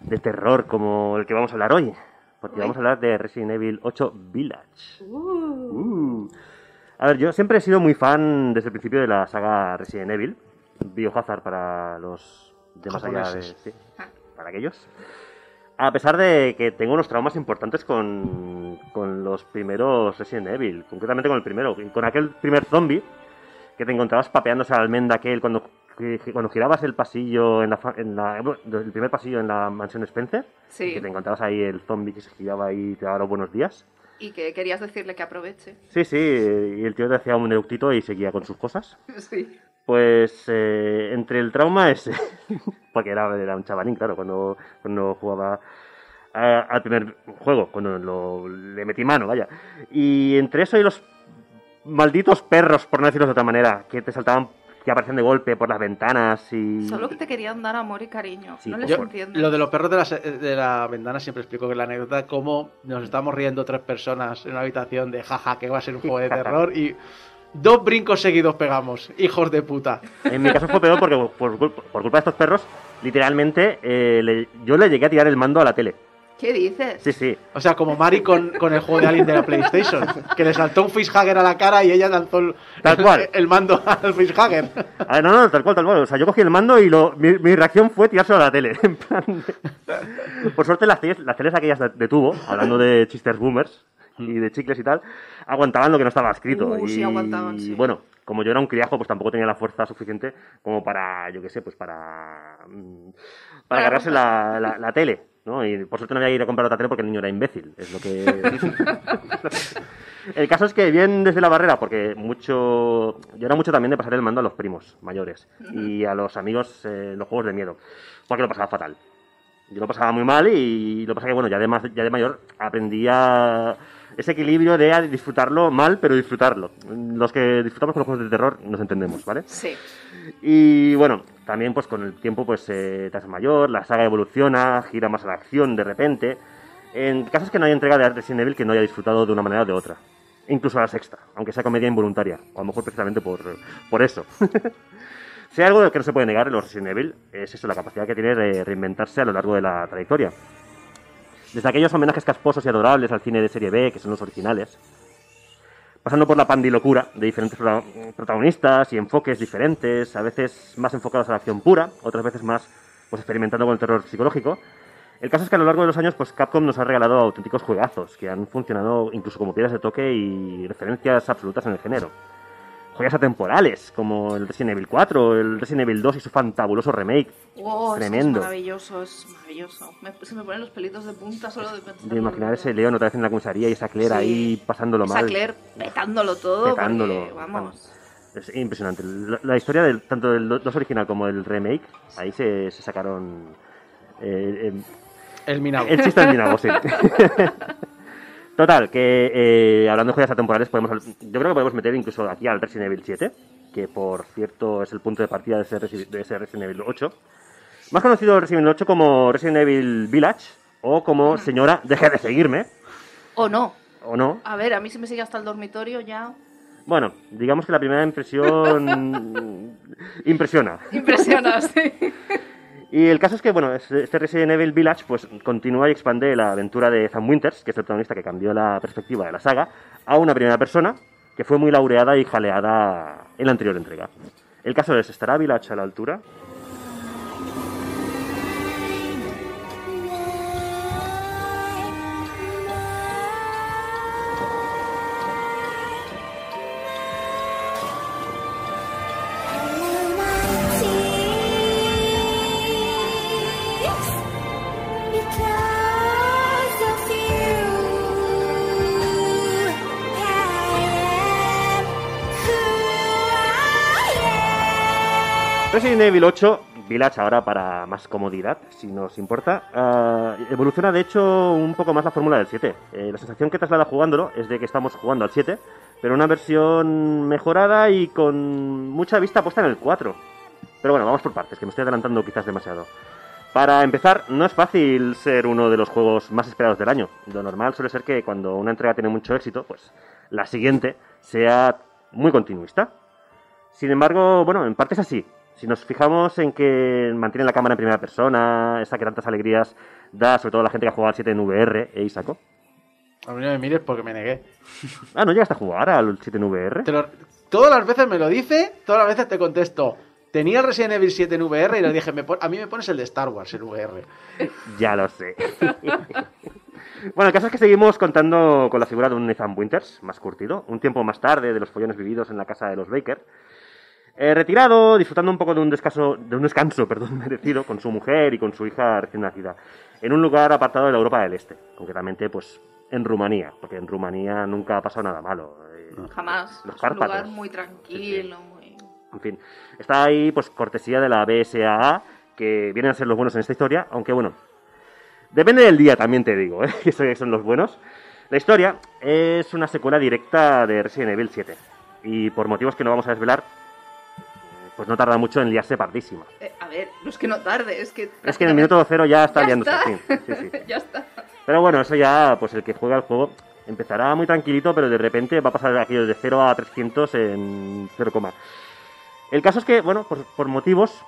de terror como el que vamos a hablar hoy. Porque Uy. vamos a hablar de Resident Evil 8 Village. Uh, Uh. A ver, yo siempre he sido muy fan desde el principio de la saga Resident Evil. Biohazard para los de más allá de... Sí, Ah. para aquellos. A pesar de que tengo unos traumas importantes con, con los primeros Resident Evil, concretamente con el primero, con aquel primer zombie que te encontrabas papeándose al almendra aquel cuando, que- cuando girabas el pasillo en la, en la- el primer pasillo en la mansión Spencer, sí. que te encontrabas ahí el zombie que se giraba ahí y te daba los buenos días. Y que querías decirle que aproveche. Sí, sí, y el tío te hacía un eructito y seguía con sus cosas. Sí. Pues eh, entre el trauma ese, porque era, era un chavalín, claro, cuando, cuando jugaba a- al primer juego, cuando lo, le metí mano, vaya. Y entre eso y los malditos perros, por no decirlo de otra manera, que te saltaban, que aparecían de golpe por las ventanas y... Solo que te querían dar amor y cariño. Sí, no les Yo, entiendo. lo de los perros de la, se- de la ventana siempre explico que la anécdota cómo nos estamos riendo tres personas en una habitación de jaja que va a ser un juego de terror y dos brincos seguidos pegamos, hijos de puta. En mi caso fue peor porque por, culpa- por culpa de estos perros, literalmente, eh, le- yo le llegué a tirar el mando a la tele. ¿Qué dices? Sí, sí. O sea, como Mari con, con el juego de Alien de la PlayStation, que le saltó un facehugger a la cara y ella lanzó el, Tal cual. el mando al facehugger. A ver, no, no, tal cual, tal cual. O sea, yo cogí el mando y lo, mi, mi reacción fue tirárselo a la tele. En plan de- Por suerte, las teles, las teles aquellas de, de tubo, hablando de chistes boomers y de chicles y tal, aguantaban lo que no estaba escrito. Uh, y sí, aguantaban, sí. bueno, como yo era un criajo, pues tampoco tenía la fuerza suficiente como para, yo qué sé, pues para. mm, Para agarrarse la, la- la tele. ¿no? Y por suerte no había ir a comprar otra tele porque el niño era imbécil. Es lo que. El caso es que bien desde la barrera, porque mucho. Yo era mucho también de pasar el mando a los primos mayores y a los amigos eh, los juegos de miedo, porque lo pasaba fatal. Yo lo pasaba muy mal y lo que pasa que, bueno, ya de, más- ya de mayor aprendí a ese equilibrio de disfrutarlo mal, pero disfrutarlo. Los que disfrutamos con los juegos de terror nos entendemos, ¿vale? Sí. Y bueno, también pues con el tiempo pues eh, te haces mayor, la saga evoluciona, gira más a la acción de repente. En casos que no hay entrega de Resident Evil que no haya disfrutado de una manera o de otra. Incluso a la sexta, aunque sea comedia involuntaria. O a lo mejor precisamente por, por eso. si hay algo que no se puede negar en los Resident Evil, es eso, la capacidad que tiene de reinventarse a lo largo de la trayectoria. Desde aquellos homenajes casposos y adorables al cine de serie B, que son los originales, pasando por la pandilocura de diferentes prota- protagonistas y enfoques diferentes, a veces más enfocados a la acción pura, otras veces más pues experimentando con el terror psicológico. El caso es que a lo largo de los años, pues Capcom nos ha regalado auténticos juegazos que han funcionado incluso como piedras de toque y referencias absolutas en el género. Joyas atemporales, como el Resident Evil 4, el Resident Evil 2 y su fantabuloso remake. Es que Tremendo. Es maravilloso, es maravilloso. Me- se me ponen los pelitos de punta solo de pensar. De imaginar ese León otra vez en la comisaría y esa Claire Sí. ahí pasándolo Esa mal. Claire petándolo todo. Petándolo, porque, vamos. Es impresionante. La, la historia del, tanto del 2 original como del remake, ahí se, se sacaron eh, eh, El Minago. el chiste del Minago, sí. Total, que eh, hablando de joyas atemporales, podemos, yo creo que podemos meter incluso aquí al Resident Evil 7, que por cierto es el punto de partida de ese, Resi- de ese Resident Evil 8. Más conocido Resident Evil 8 como Resident Evil Village, o como Señora, deje de seguirme, O no. o no. A ver, a mí si me sigue hasta el dormitorio ya. Bueno, digamos que la primera impresión impresiona. Impresiona, sí. Y el caso es que, bueno, es- este Resident Evil Village pues continúa y expande la aventura de Sam Winters, que es el protagonista que cambió la perspectiva de la saga, a una primera persona que fue muy laureada y jaleada en la anterior entrega. El caso es, ¿estará Village a la altura? Resident Evil 8, Village ahora para más comodidad, si nos importa, ah, evoluciona de hecho un poco más la fórmula del 7. Eh, la sensación que traslada jugándolo es de que estamos jugando al 7, pero una versión mejorada y con mucha vista puesta en el 4. Pero bueno, vamos por partes, que me estoy adelantando quizás demasiado. Para empezar, no es fácil ser uno de los juegos más esperados del año. Lo normal suele ser que cuando una entrega tiene mucho éxito, pues la siguiente sea muy continuista. Sin embargo, bueno, en parte es así. Si nos fijamos en que mantiene la cámara en primera persona, esa que tantas alegrías da, sobre todo a la gente que ha jugado al 7 en VR, ¿eh, Isaco? A mí no me mires porque me negué. Ah, ¿no llegaste a jugar al 7 en VR? Lo- todas las veces me lo dice, todas las veces te contesto. Tenía el Resident Evil 7 en VR y le dije, me pon- a mí me pones el de Star Wars en VR. Ya lo sé. bueno, el caso es que seguimos contando con la figura de un Nathan Winters, más curtido, un tiempo más tarde de los follones vividos en la casa de los Baker. Eh, retirado, disfrutando un poco de un descanso, de un descanso perdón, merecido con su mujer y con su hija recién nacida, en un lugar apartado de la Europa del Este, concretamente pues en Rumanía, porque en Rumanía nunca ha pasado nada malo. eh, Jamás. Los es un lugar muy tranquilo, muy... En fin, está ahí pues cortesía de la BSAA, que vienen a ser los buenos en esta historia, aunque bueno, depende del día también te digo, ¿eh? que esos son los buenos. La historia es una secuela directa de Resident Evil 7, y por motivos que no vamos a desvelar, pues no tarda mucho en liarse pardísima. Eh, a ver, no es que no tarde, es que... Es que en el minuto cero ya está Ya liándose, está. sí, sí, sí. ya está. Pero bueno, eso ya, pues el que juega el juego empezará muy tranquilito, pero de repente va a pasar aquello de 0 a 300 en 0, El caso es que, bueno, pues por motivos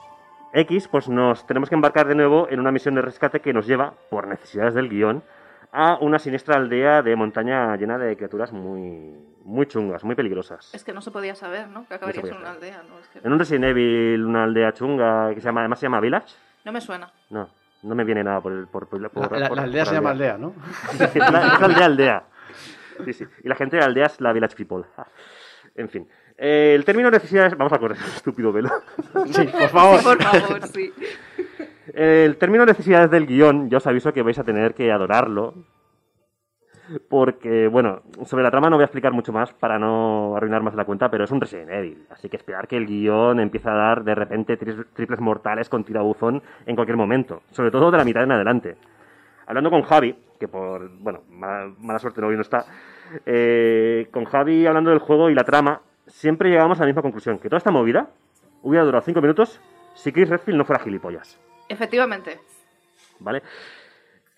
X, pues nos tenemos que embarcar de nuevo en una misión de rescate que nos lleva, por necesidades del guion, a una siniestra aldea de montaña llena de criaturas muy, muy chungas, muy peligrosas. Es que no se podía saber, ¿no? Que acabarías podía en una saber. aldea, ¿no? Es que En un Resident Evil, una aldea chunga que se llama, además se llama Village. no me suena. No, no me viene nada por el... Por, por- La, por- la- por- la aldea por se llama aldea, ¿no? es la, es la aldea aldea. Sí, sí. Y la gente de la aldea es la village people. En fin. Eh, el término necesidades... Vamos a correr, estúpido velo. Sí, por favor. Por favor, sí. El término necesidades del guion, yo os aviso que vais a tener que adorarlo. Porque, bueno, sobre la trama no voy a explicar mucho más para no arruinar más la cuenta, pero es un Resident Evil. Así que esperar que el guion empiece a dar de repente tri- triples mortales con tirabuzón en cualquier momento. Sobre todo de la mitad en adelante. Hablando con Javi, que por, bueno, mala, mala suerte no hoy no está, eh, con Javi hablando del juego y la trama, siempre llegamos a la misma conclusión, que toda esta movida hubiera durado 5 minutos si Chris Redfield no fuera gilipollas. Efectivamente. ¿Vale?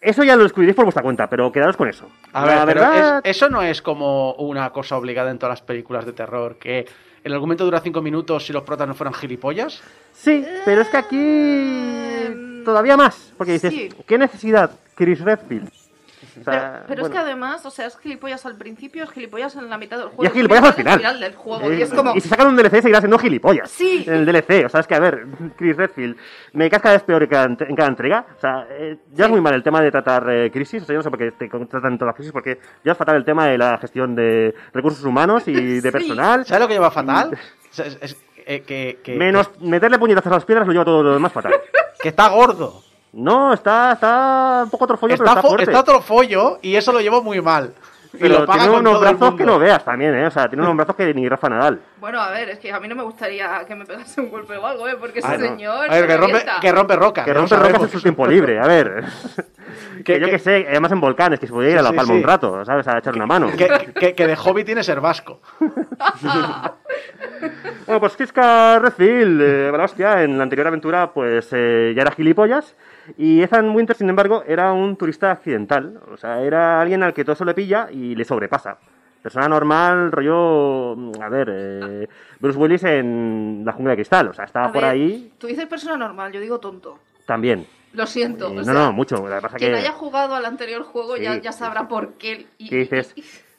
Eso ya lo descubriréis por vuestra cuenta, pero quedaros con eso. A la ver, pero verdad, es- eso no es como una cosa obligada en todas las películas de terror, que el argumento dura cinco minutos si los protas no fueran gilipollas. sí, pero es que aquí todavía más, porque dices, sí. ¿qué necesidad Chris Redfield? O Pero, sea, pero es bueno. que además, o sea, es gilipollas al principio, es gilipollas en la mitad del juego. Y es gilipollas al final. del juego. Eh, y es como. y si sacan un DLC seguirá siendo gilipollas. Sí. En el DLC. O sea, es que, a ver, Chris Redfield, me caes cada vez peor en cada, en cada entrega. O sea, eh, ya es muy mal el tema de tratar eh, crisis. O sea, yo no sé por qué te tratan todas las crisis, porque ya es fatal el tema de la gestión de recursos humanos y de Sí. personal. ¿Sabes lo que lleva fatal? Es- es- es- eh, que, que- Menos meterle puñetazos a las piedras lo lleva todo lo demás fatal. que está gordo. No, está, está un poco trofollo, pero Está, está fo- fuerte. está otro follo y eso lo llevo muy mal. Y pero lo tiene unos brazos que no veas también, ¿eh? O sea, tiene unos brazos que ni Rafa Nadal. Bueno, a ver, es que a mí no me gustaría que me pegase un golpe o algo, ¿eh? Porque ese Ah, no. señor. A ver, se que rompe, que rompe rocas. Que rompe rocas en su tiempo libre, a ver. que, Que- yo que- que sé, además en volcanes, que se podía ir Sí, a La Palma sí. un rato, ¿sabes? A echar una mano. Que, que- que de hobby tiene ser vasco. Bueno, pues Kiska Redfield, eh, la hostia, en la anterior aventura, pues eh, ya era gilipollas. Y Ethan Winter, sin embargo, era un turista accidental. O sea, era alguien al que todo eso le pilla y le sobrepasa. Persona normal, rollo. mm, A ver, eh, Bruce Willis en La Jungla de Cristal. O sea, estaba A por ver, ahí Tú dices persona normal, yo digo tonto. también. Lo siento. Eh, o no, sea, no, mucho. Lo que pasa Quien que. haya jugado al anterior juego ya, Sí, ya sí, sabrá por qué. Y, que dices,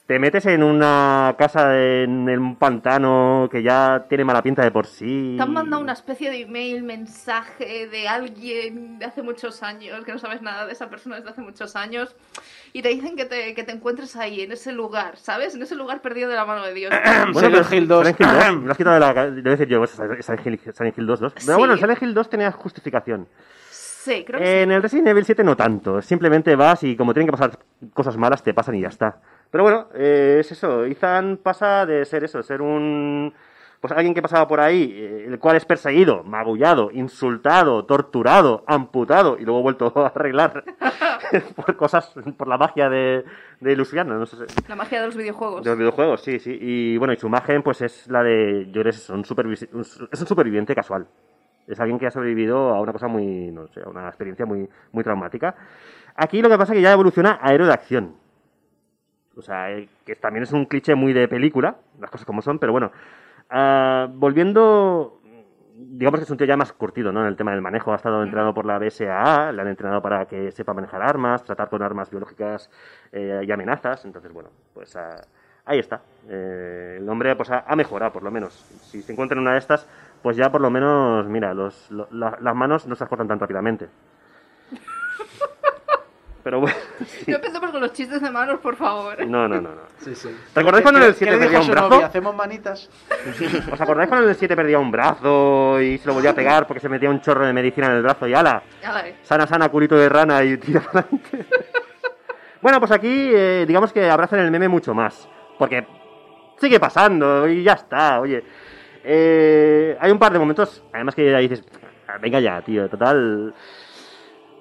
te metes en una casa de- en un pantano que ya tiene mala pinta de por sí. Te han mandado una especie de email, mensaje de alguien de hace muchos años, que no sabes nada de esa persona desde hace muchos años, y te dicen que te, que te encuentres ahí, en ese lugar, ¿sabes? En ese lugar perdido de la mano de Dios. Silent pero Hill 2. Silent Hill 2. Me lo has quitado de la. Debo decir yo, pues, Silent Hill, Silent Hill 2, 2. Pero Sí. bueno, el Silent Hill 2 tenía justificación. Sí, creo que En el Resident Evil 7 no tanto. Simplemente vas y como tienen que pasar cosas malas, te pasan y ya está. Pero bueno, eh, es eso. Ethan pasa de ser eso, ser un. Pues alguien que pasaba por ahí, eh, el cual es perseguido, magullado, insultado, torturado, amputado y luego vuelto a arreglar por cosas, por la magia de, de Luciano, no sé. La magia de los videojuegos. De los videojuegos, sí, sí. Y bueno, y su imagen, pues es la de. Yo creo que es un, supervi- un es un superviviente casual. Es alguien que ha sobrevivido a una cosa muy. No sé, a una experiencia muy, muy traumática. Aquí lo que pasa es que ya evoluciona a héroe de acción. O sea, eh, que también es un cliché muy de película, las cosas como son, pero bueno. Ah, volviendo, digamos que es un tío ya más curtido, ¿no? En el tema del manejo, ha estado entrenado por la BSAA, le han entrenado para que sepa manejar armas, tratar con armas biológicas eh, y amenazas, entonces, bueno, pues ah, ahí está. Eh, el hombre pues ha, mejorado, por lo menos. Si se encuentra en una de estas, pues ya por lo menos, mira, los, lo- la- las manos no se las cortan tan rápidamente. Pero bueno, No empecemos con los chistes de manos, por favor. no, no, no. no. Sí, sí. ¿Te acordáis cuando en el 7 ¿Qué le perdía un brazo? novia? ¿Hacemos manitas? ¿Os acordáis cuando en el 7 perdía un brazo y se lo volvía a pegar porque se metía un chorro de medicina en el brazo y ala? Sana, sana, culito de rana y tira para adelante. bueno, pues aquí eh, digamos que abrazan el meme mucho más. Porque sigue pasando y ya está, oye. Eh, hay un par de momentos, además que ya dices, "Ah, venga ya, tío, total.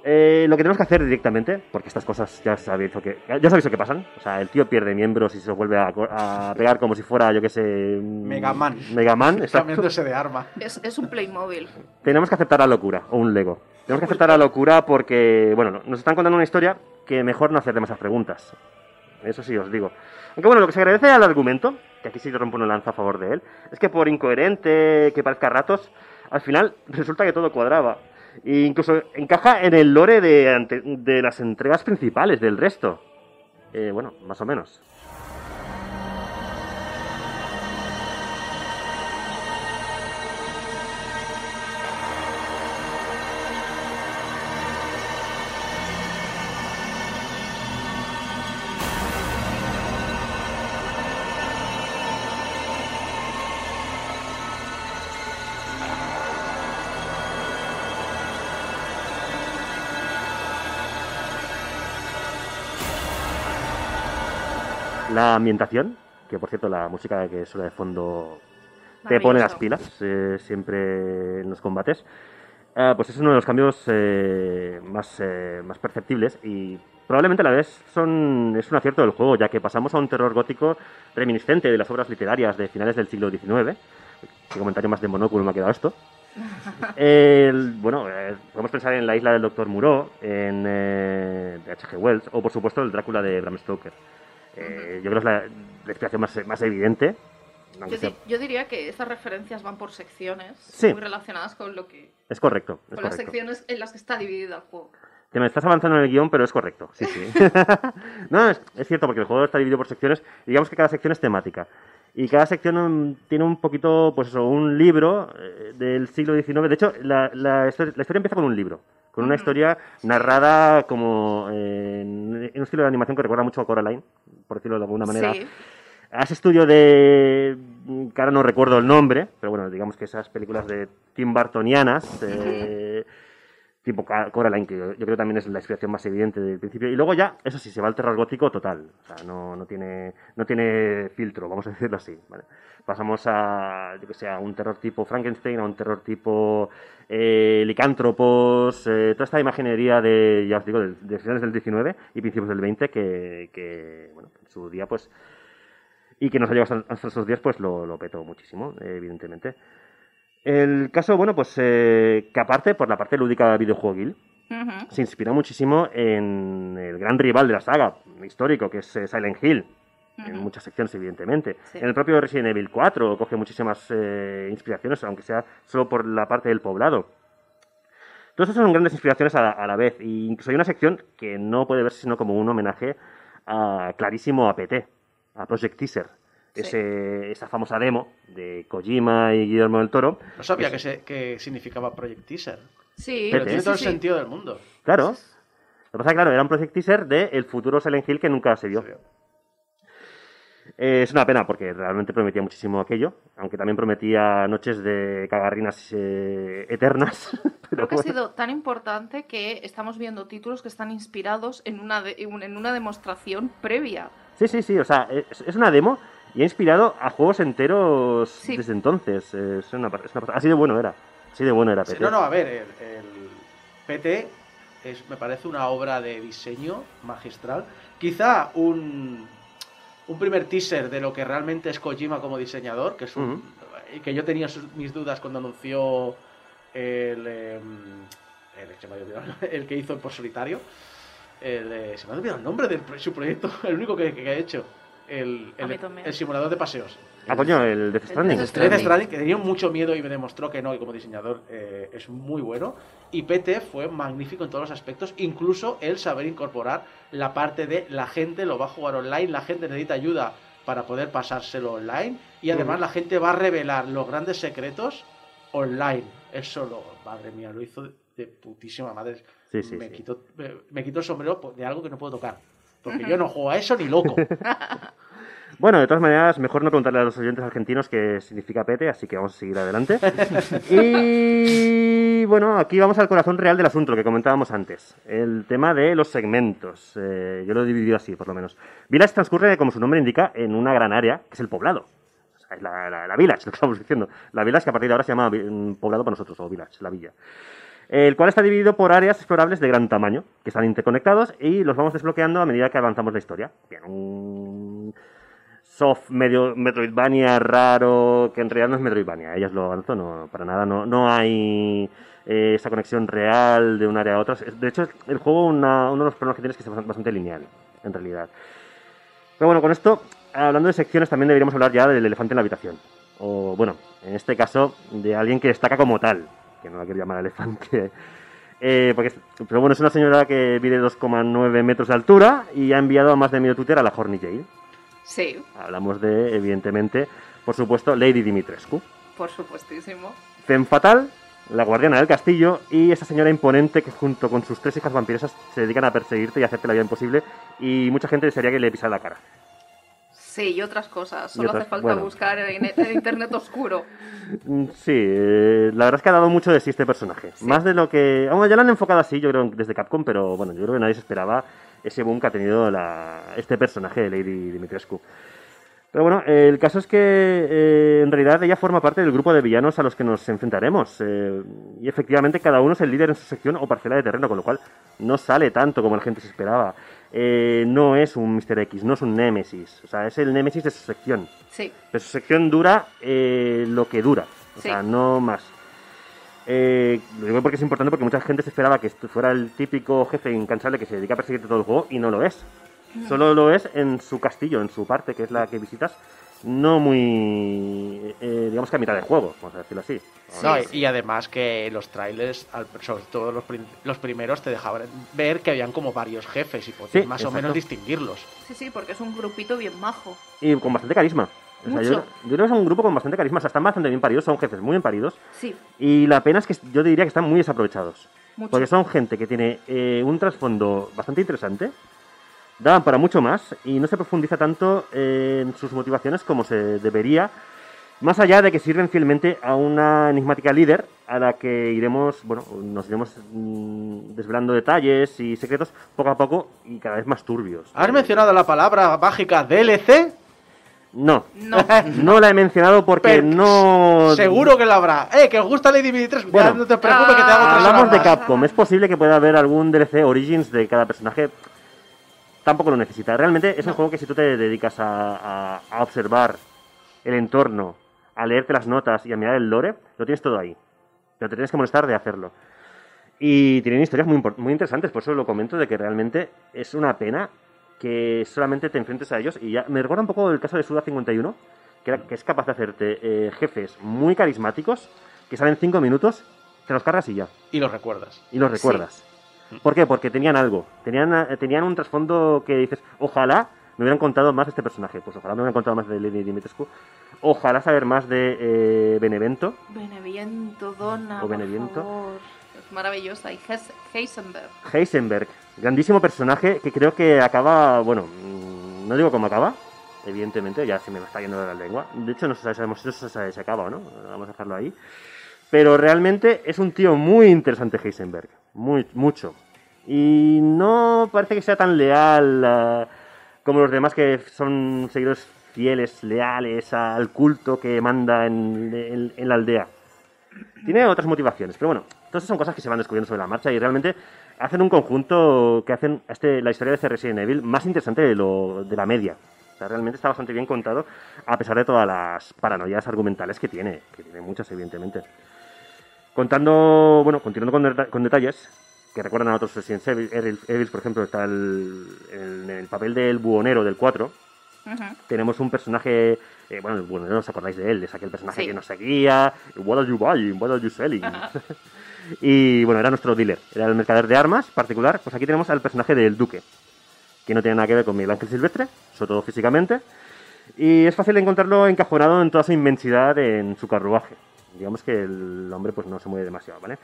Eh, lo que tenemos que hacer directamente, porque estas cosas ya sabéis lo que, ya sabéis lo que pasan. O sea, el tío pierde miembros y se vuelve a, a pegar como si fuera, yo que sé. Mega Man. Mega Man. Cambiándose de arma. Es, es un Playmobil. Tenemos que aceptar la locura, o un Lego. Tenemos que aceptar la locura porque, bueno, nos están contando una historia que mejor no hacer demasiadas preguntas. Eso sí os digo. Aunque bueno, lo que se agradece al argumento, que aquí sí te rompo una lanza a favor de él, es que por incoherente que parezca a ratos, al final resulta que todo cuadraba. E incluso encaja en el lore de, de las entregas principales del resto. Eh, bueno, más o menos. Ambientación, que por cierto la música que suena de fondo te pone las pilas eh, siempre en los combates. Ah, pues es uno de los cambios eh, más, eh, más perceptibles y probablemente a la vez son, es un acierto del juego, ya que pasamos a un terror gótico reminiscente de las obras literarias de finales del siglo XIX. Qué comentario más de monóculo me ha quedado esto. El- bueno, eh, podemos pensar en la isla del Doctor Moreau, en eh, de H.G. Wells, o por supuesto el Drácula de Bram Stoker. Eh, Yo creo que es la, la explicación más, más evidente. Yo, sea- di- yo diría que estas referencias van por secciones Sí. muy relacionadas con lo que Es correcto. Es con las correcto. secciones en las que está dividido el juego. Te me estás avanzando en el guion, pero es correcto. Sí, sí. no, es, es cierto, porque el juego está dividido por secciones y digamos que cada sección es temática. Y cada sección tiene un poquito, pues eso, un libro eh, del siglo XIX. De hecho, la, la historia, la historia empieza con un libro, con una historia narrada como eh, en, en un estilo de animación que recuerda mucho a Coraline, por decirlo de alguna manera. Sí. A ese estudio de. que ahora no recuerdo el nombre, pero bueno, digamos que esas películas de Tim Burtonianas, eh, tipo Coraline, que yo, creo también es la inspiración más evidente del principio. Y luego ya, eso sí, se va al terror gótico total. O sea, no, no, tiene, no tiene filtro, vamos a decirlo así. ¿vale? Pasamos a, yo que sé, un terror tipo Frankenstein, a un terror tipo eh, licántropos, eh, toda esta imaginería de, ya os digo, de, de finales del 19 y principios del 20 que, que, bueno, en su día, pues, y que nos ha llegado hasta, hasta estos días, pues lo, lo petó muchísimo, evidentemente. El caso, bueno, pues que aparte, por la parte lúdica de videojueguil, Ujú. se inspiró muchísimo en el gran rival de la saga histórico, que es eh, Silent Hill, en muchas secciones, evidentemente. Sí. En el propio Resident Evil 4 coge muchísimas eh, inspiraciones, aunque sea solo por la parte del poblado. Todas esas son grandes inspiraciones a la, a la vez, e incluso hay una sección que no puede verse sino como un homenaje a, clarísimo a PT, a Project Teaser. Sí. Ese- esa famosa demo de Kojima y Guillermo del Toro. No sabía que, se, que significaba Project Teaser. Sí, Pero tiene sí, todo el sí. sentido del mundo. Claro. Lo que pasa es que, claro, era un Project Teaser del futuro Silent Hill que nunca se vio. Eh, es una pena porque realmente prometía muchísimo aquello, aunque también prometía noches de cagarrinas eh, eternas. Pero Creo que ha sido tan importante que estamos viendo títulos que están inspirados en una, de- en una demostración previa. Sí, sí, sí, o sea, es, es una demo y ha inspirado a juegos enteros Sí. desde entonces. Eh, Es una, es una- así de bueno era. Así de bueno era Sí, PT. no, no, a ver, el, el PT es, me parece una obra de diseño magistral. Quizá un, un primer teaser de lo que realmente es Kojima como diseñador, que es un, que yo tenía sus- mis dudas cuando anunció el, em, el, el que hizo el por solitario. el, eh, se me ha olvidado el nombre de su proyecto, el único que, que ha hecho. El, el, el simulador de paseos. Ah, coño, el Death Stranding. Death Death Stranding, que tenía mucho miedo y me demostró que no, y como diseñador eh, es muy bueno. Y PT fue magnífico en todos los aspectos, incluso el saber incorporar la parte de la gente lo va a jugar online, la gente necesita ayuda para poder pasárselo online, y además la gente va a revelar los grandes secretos online. Eso lo, madre mía, lo hizo de putísima madre. Sí, sí, me, sí. Quitó, me, me quitó el sombrero de algo que no puedo tocar. Porque yo no juego a eso ni loco. Bueno, de todas maneras, mejor no preguntarle a los oyentes argentinos qué significa pete, así que vamos a seguir adelante. Y bueno, aquí vamos al corazón real del asunto, lo que comentábamos antes. El tema de los segmentos. Eh, yo lo he dividido así, por lo menos. Village transcurre, como su nombre indica, en una gran área, que es el poblado. O sea, es la, la, la Village, lo que estamos diciendo. La Village que a partir de ahora se llama poblado para nosotros, o Village, la villa. El cual está dividido por áreas explorables de gran tamaño, que están interconectados y los vamos desbloqueando a medida que avanzamos la historia. Bien, un soft medio Metroidvania raro, que en realidad no es Metroidvania, ellas lo avanzó, no, para nada, no, no hay eh, esa conexión real de un área a otra. De hecho, el juego, uno de los problemas que tiene es que es bastante lineal, en realidad. Pero bueno, con esto, hablando de secciones, también deberíamos hablar ya del elefante en la habitación. O, bueno, en este caso, de alguien que destaca como tal, que no la quiero llamar elefante. Eh, porque pero bueno, es una señora que mide 2,9 metros de altura y ha enviado a más de medio Twitter a la Horny Jail. Sí, Hablamos de, evidentemente, por supuesto, Lady Dimitrescu. por supuestísimo. Femme Fatal, la guardiana del castillo, y esa señora imponente que junto con sus tres hijas vampiresas se dedican a perseguirte y hacerte la vida imposible. Y mucha gente desearía que le pisara la cara. Sí, y otras cosas. Solo otras- hace falta bueno. buscar en el internet oscuro. Mm, Sí, eh, la verdad es que ha dado mucho de sí este personaje. Más de lo que. Vamos, ya lo han enfocado así, yo creo, desde Capcom, pero bueno, yo creo que nadie se esperaba ese boom que ha tenido la- este personaje de Lady Dimitrescu. Pero bueno, eh, el caso es que eh, en realidad ella forma parte del grupo de villanos a los que nos enfrentaremos. eh, y efectivamente cada uno es el líder en su sección o parcela de terreno, con lo cual no sale tanto como la gente se esperaba. Eh, no es un Mr. X, no es un Némesis. O sea, es el Némesis de su sección. Sí, Pero su sección dura eh, lo que dura, o Sí. sea, no más. Eh, lo digo porque es importante porque mucha gente se esperaba que fuera el típico jefe incansable que se dedica a perseguirte todo el juego y no lo es. Solo lo es en su castillo, en su parte, que es la que visitas, no muy, eh, digamos que a mitad del juego, vamos a decirlo así. No, Sí, y, además que los trailers, al- sobre todo los, prim- los primeros, te dejaban ver que habían como varios jefes y podías Sí, más o menos distinguirlos. sí, sí, porque es un grupito bien majo. Y con bastante carisma. O sea, yo, Mucho. yo creo que es un grupo con bastante carisma, o sea, están bastante bien paridos, son jefes muy bien paridos. Sí, Y la pena es que yo diría que están muy desaprovechados. mucho. Porque son gente que tiene eh, un trasfondo bastante interesante, daban para mucho más y no se profundiza tanto en sus motivaciones como se debería, más allá de que sirven fielmente a una enigmática líder a la que iremos, bueno, nos iremos mm, desvelando detalles y secretos poco a poco y cada vez más turbios. ¿Has mencionado la palabra mágica DLC? No, No, no la he mencionado porque Pero no... Seguro que la habrá. ¡Eh, que os gusta Lady Dimitrescu! Bueno, Ya no te preocupes que te hago tres Hablamos de. Capcom. Es posible que pueda haber algún DLC Origins de cada personaje. Tampoco lo necesita. Realmente es un juego que si tú te dedicas a, a- a observar el entorno, a leerte las notas y a mirar el lore, lo tienes todo ahí. Pero te tienes que molestar de hacerlo. Y tienen historias muy, muy interesantes, por eso lo comento, de que realmente es una pena que solamente te enfrentes a ellos. Y ya me recuerda un poco el caso de Suda 51, que, era- que es capaz de hacerte eh, jefes muy carismáticos, que salen 5 minutos, te los cargas y ya Y lo recuerdas. y los recuerdas. ¿Por qué? Porque tenían algo. Tenían, eh, tenían un trasfondo que dices, ojalá me hubieran contado más de este personaje. Pues ojalá me hubieran contado más de Lady Dimitrescu. Ojalá saber más de eh, Benevento. Beneviento, Donna, O por favor. Es maravillosa. Y Heisenberg. Heisenberg. Grandísimo personaje que creo que acaba, bueno, mm, no digo cómo acaba. Evidentemente, ya se me está yendo de la lengua. De hecho, no sabemos si eso se acaba o no. Vamos a dejarlo ahí. Pero realmente es un tío muy interesante Heisenberg. Muy, mucho. Y no parece que sea tan leal ah, como los demás que son seguidores fieles, leales al culto que manda en, en- en la aldea. Tiene otras motivaciones, pero bueno, todas esas son cosas que se van descubriendo sobre la marcha y realmente hacen un conjunto que hacen este, la historia de este Resident Evil más interesante de, lo, de la media. O sea, realmente está bastante bien contado, a pesar de todas las paranoias argumentales que tiene, que tiene muchas, evidentemente. Contando, bueno, continuando con, deta- con detalles, que recuerdan a otros Resident Evil, Evil- por ejemplo, está el, en el papel del buhonero del 4. Ujú. Tenemos un personaje, eh, bueno, el buhonero, ¿os acordáis de él? Es aquel personaje Sí. que nos seguía, what are you buying, what are you selling? y bueno, era nuestro dealer, era el mercader de armas particular. Pues aquí tenemos al personaje del duque, que no tiene nada que ver con Miguel Ángel Silvestre, sobre todo físicamente. Y es fácil encontrarlo encajonado en toda su inmensidad en su carruaje. Digamos que el hombre pues no se mueve demasiado, ¿vale?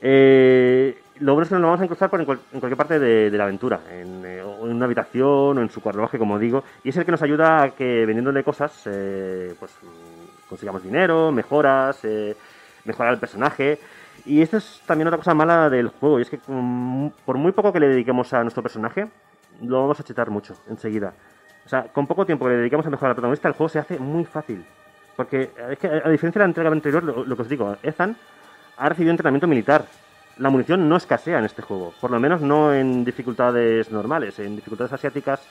Eh, lo bueno es que nos vamos a encontrar por en, cual- en cualquier parte de, de la aventura, en, eh, o en una habitación o en su carruaje, como digo, y es el que nos ayuda a que vendiéndole cosas, eh, pues consigamos dinero, mejoras, eh, mejorar el personaje. Y esto es también otra cosa mala del juego, y es que mm, por muy poco que le dediquemos a nuestro personaje, lo vamos a chetar mucho enseguida. O sea, con poco tiempo que le dedicamos a mejorar al protagonista, el juego se hace muy fácil. Porque es que, a diferencia de la entrega anterior, lo, lo que os digo, Ethan ha recibido entrenamiento militar. La munición no escasea en este juego, por lo menos no en dificultades normales, en dificultades asiáticas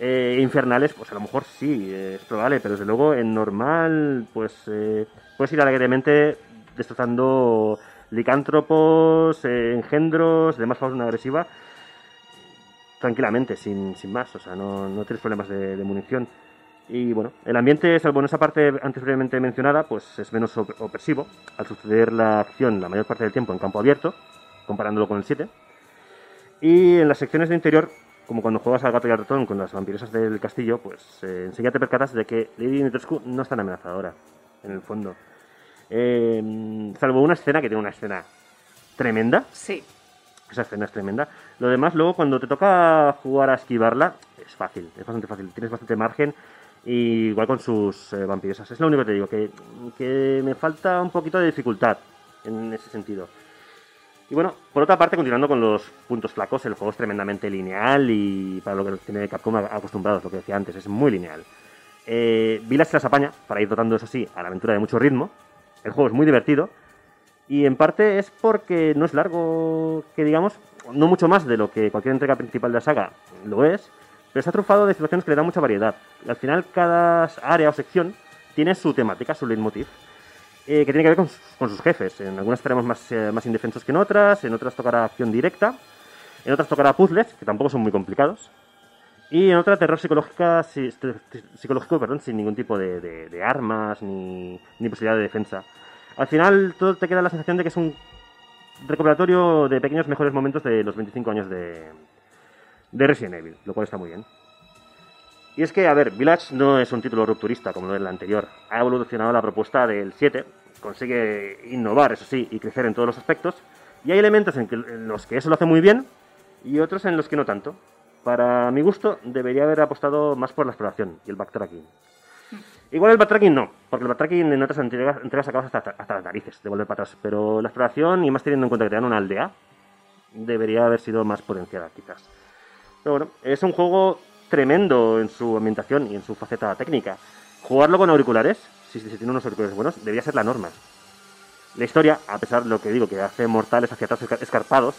eh, infernales, pues a lo mejor sí, es probable, pero desde luego en normal, pues eh, puedes ir alegremente destrozando licántropos, eh, engendros, demás fauna agresiva, tranquilamente, sin, sin más, o sea, no, no tienes problemas de, de munición. Y bueno, el ambiente, salvo en esa parte antes brevemente mencionada, pues es menos op- opresivo, al suceder la acción la mayor parte del tiempo en campo abierto, comparándolo con el 7. Y en las secciones de interior, como cuando juegas al gato y al ratón con las vampiresas del castillo, pues eh, enseguida te percatas de que Lady Dimitrescu no es tan amenazadora, en el fondo. Eh, salvo una escena que tiene una escena tremenda, Sí. esa escena es tremenda. Lo demás, luego, cuando te toca jugar a esquivarla, es fácil, es bastante fácil. Tienes bastante margen. Y igual con sus eh, vampiresas. Es lo único que te digo, que, que me falta un poquito de dificultad en ese sentido. Y bueno, por otra parte, continuando con los puntos flacos, el juego es tremendamente lineal y para lo que tiene Capcom acostumbrados, lo que decía antes, es muy lineal. Eh, Village se las apaña para ir dotando, eso sí, a la aventura de mucho ritmo. El juego es muy divertido. Y en parte es porque no es largo, que digamos, no mucho más de lo que cualquier entrega principal de la saga lo es, pero está trufado de situaciones que le dan mucha variedad. Al final, cada área o sección tiene su temática, su leitmotiv, eh, que tiene que ver con, con sus jefes. En algunas estaremos más, eh, más indefensos que en otras, en otras tocará acción directa, en otras tocará puzzles, que tampoco son muy complicados, y en otra terror psicológica, si- psicológico perdón, sin ningún tipo de, de- de armas ni, ni posibilidad de defensa. Al final todo te queda la sensación de que es un recopilatorio de pequeños mejores momentos de los 25 años de, de Resident Evil, lo cual está muy bien. Y es que, a ver, Village no es un título rupturista como lo era el anterior. Ha evolucionado la propuesta del 7, consigue innovar, eso sí, y crecer en todos los aspectos. Y hay elementos en los que eso lo hace muy bien y otros en los que no tanto. Para mi gusto, debería haber apostado más por la exploración y el backtracking. Igual el backtracking no, porque el backtracking en otras entregas, entregas acabas hasta, hasta las narices de volver para atrás. Pero la exploración, y más teniendo en cuenta que te dan una aldea, debería haber sido más potenciada, quizás. Pero bueno, es un juego tremendo en su ambientación y en su faceta técnica. Jugarlo con auriculares, si se tiene unos auriculares buenos, debería ser la norma. La historia, a pesar de lo que digo, que hace mortales hacia atrás esca- escarpados,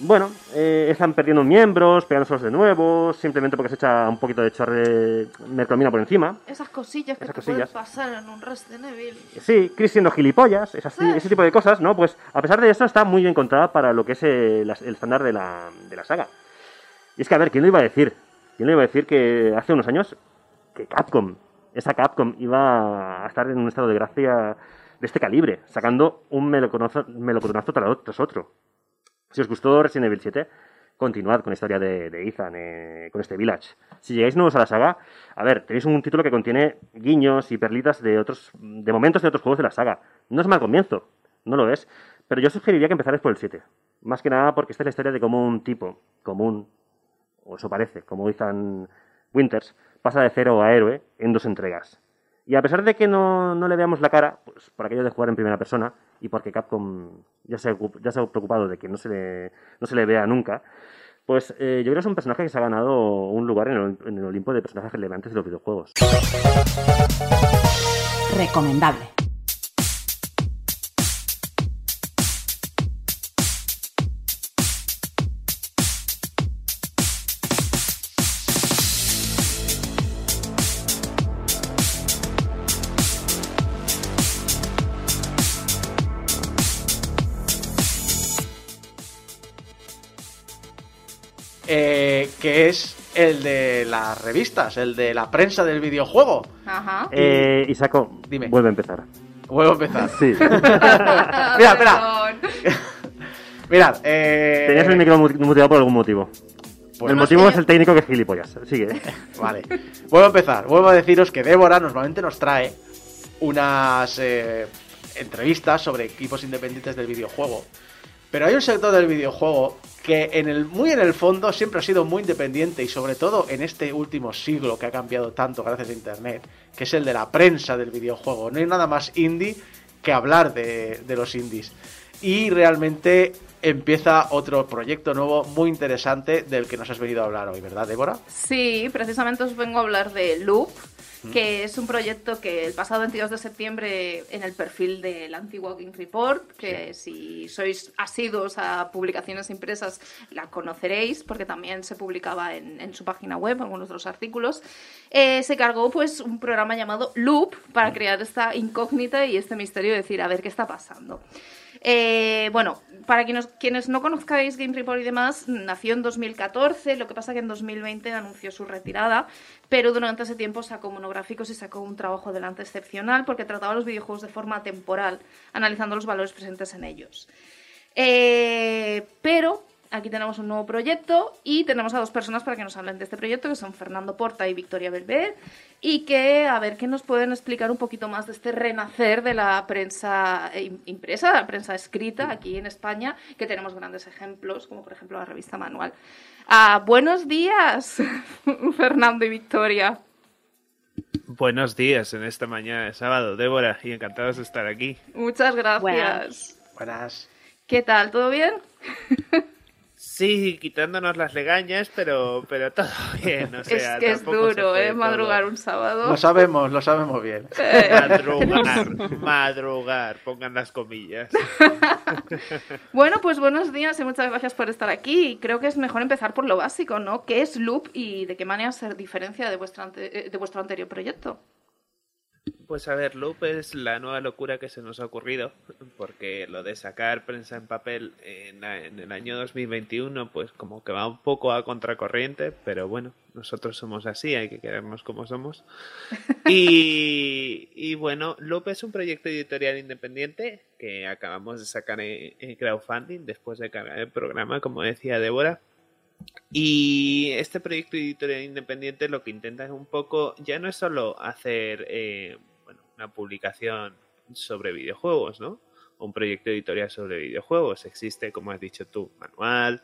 bueno, eh, están perdiendo miembros, pegándoselos de nuevo, simplemente porque se echa un poquito de chorre mercromina por encima. Esas cosillas que Esas te cosillas. pueden pasar en un Resident Evil. Sí, Chris siendo gilipollas, Ah. ese tipo de cosas, ¿no? Pues a pesar de eso está muy bien contada para lo que es el, el estándar de la, de la saga. Y es que, a ver, ¿quién lo iba a decir? ¿Quién lo iba a decir que hace unos años que Capcom, esa Capcom, iba a estar en un estado de gracia de este calibre, sacando un tras tras otro? Si os gustó Resident Evil 7, continuad con la historia de, de Ethan, eh, con este Village. Si llegáis nuevos a la saga, a ver, tenéis un título que contiene guiños y perlitas de otros, de momentos de otros juegos de la saga. No es mal comienzo, no lo es, pero yo sugeriría que empezarais por el 7. Más que nada porque esta es la historia de cómo un tipo común, o eso parece, como Ethan Winters, pasa de cero a héroe en dos entregas. Y a pesar de que no, no le veamos la cara, pues por aquello de jugar en primera persona y porque Capcom ya se, ya se ha preocupado de que no se le, no se le vea nunca, pues eh, yo creo que es un personaje que se ha ganado un lugar en el Olimpo de personajes relevantes de los videojuegos. Recomendable. Que es el de las revistas, el de la prensa del videojuego. Ajá. Eh, Isaco, Dime. vuelve a empezar. Vuelvo a empezar. Sí. Mira, espera. Mirad, eh... Tenías el micro mu- muteado por algún motivo. Pues el motivo es el técnico que es gilipollas. Sigue. Vale. Vuelvo a empezar. Vuelvo a deciros que Débora normalmente nos trae unas eh, entrevistas sobre equipos independientes del videojuego. Pero hay un sector del videojuego que en el, muy en el fondo siempre ha sido muy independiente y sobre todo en este último siglo que ha cambiado tanto gracias a Internet, que es el de la prensa del videojuego. No hay nada más indie que hablar de, de los indies. Y realmente empieza otro proyecto nuevo muy interesante del que nos has venido a hablar hoy, ¿verdad, Débora? Sí, precisamente os vengo a hablar de Loop, que es un proyecto que el pasado 22 de septiembre en el perfil del Game Report, que si sois asiduos a publicaciones impresas la conoceréis, porque también se publicaba en, en su página web algunos de los artículos, eh, se cargó pues un programa llamado Loop para crear esta incógnita y este misterio de decir a ver qué está pasando. Eh, bueno, para quienes, no conozcáis Game Report y demás, nació en 2014, lo que pasa que en 2020 anunció su retirada, pero durante ese tiempo sacó monográficos y sacó un trabajo adelante excepcional porque trataba los videojuegos de forma temporal, analizando los valores presentes en ellos. Eh, pero aquí tenemos un nuevo proyecto y tenemos a dos personas para que nos hablen de este proyecto, que son Fernando Porta y Victoria Belver, y que a ver qué nos pueden explicar un poquito más de este renacer de la prensa im- impresa, la prensa escrita aquí en España, que tenemos grandes ejemplos, como por ejemplo la revista Manual. Ah, buenos días, Fernando y Victoria. Buenos días en esta mañana de sábado, Débora, y encantados de estar aquí. Muchas gracias. Buenas. Buenas. ¿Qué tal? ¿Todo bien? Sí, quitándonos las legañas, pero, pero todo bien, o sea, es que es duro, ¿eh? todo. Madrugar un sábado. Lo sabemos, lo sabemos bien. Madrugar, madrugar, pongan las comillas. Bueno, pues buenos días y muchas gracias por estar aquí. Creo que es mejor empezar por lo básico, ¿no? ¿Qué es Loop y de qué manera se diferencia de, vuestra ante- eh, de vuestro anterior proyecto? Pues a ver, Loop es la nueva locura que se nos ha ocurrido, porque lo de sacar prensa en papel en, el año 2021, pues como que va un poco a contracorriente, pero bueno, nosotros somos así, hay que querernos como somos. Y, y bueno, Loop es un proyecto editorial independiente que acabamos de sacar en, en crowdfunding después de cargar el programa, como decía Débora. Y este proyecto editorial independiente lo que intenta es un poco, ya no es solo hacer eh, una publicación sobre videojuegos, ¿no? Un proyecto editorial sobre videojuegos. Existe, como has dicho tú, manual,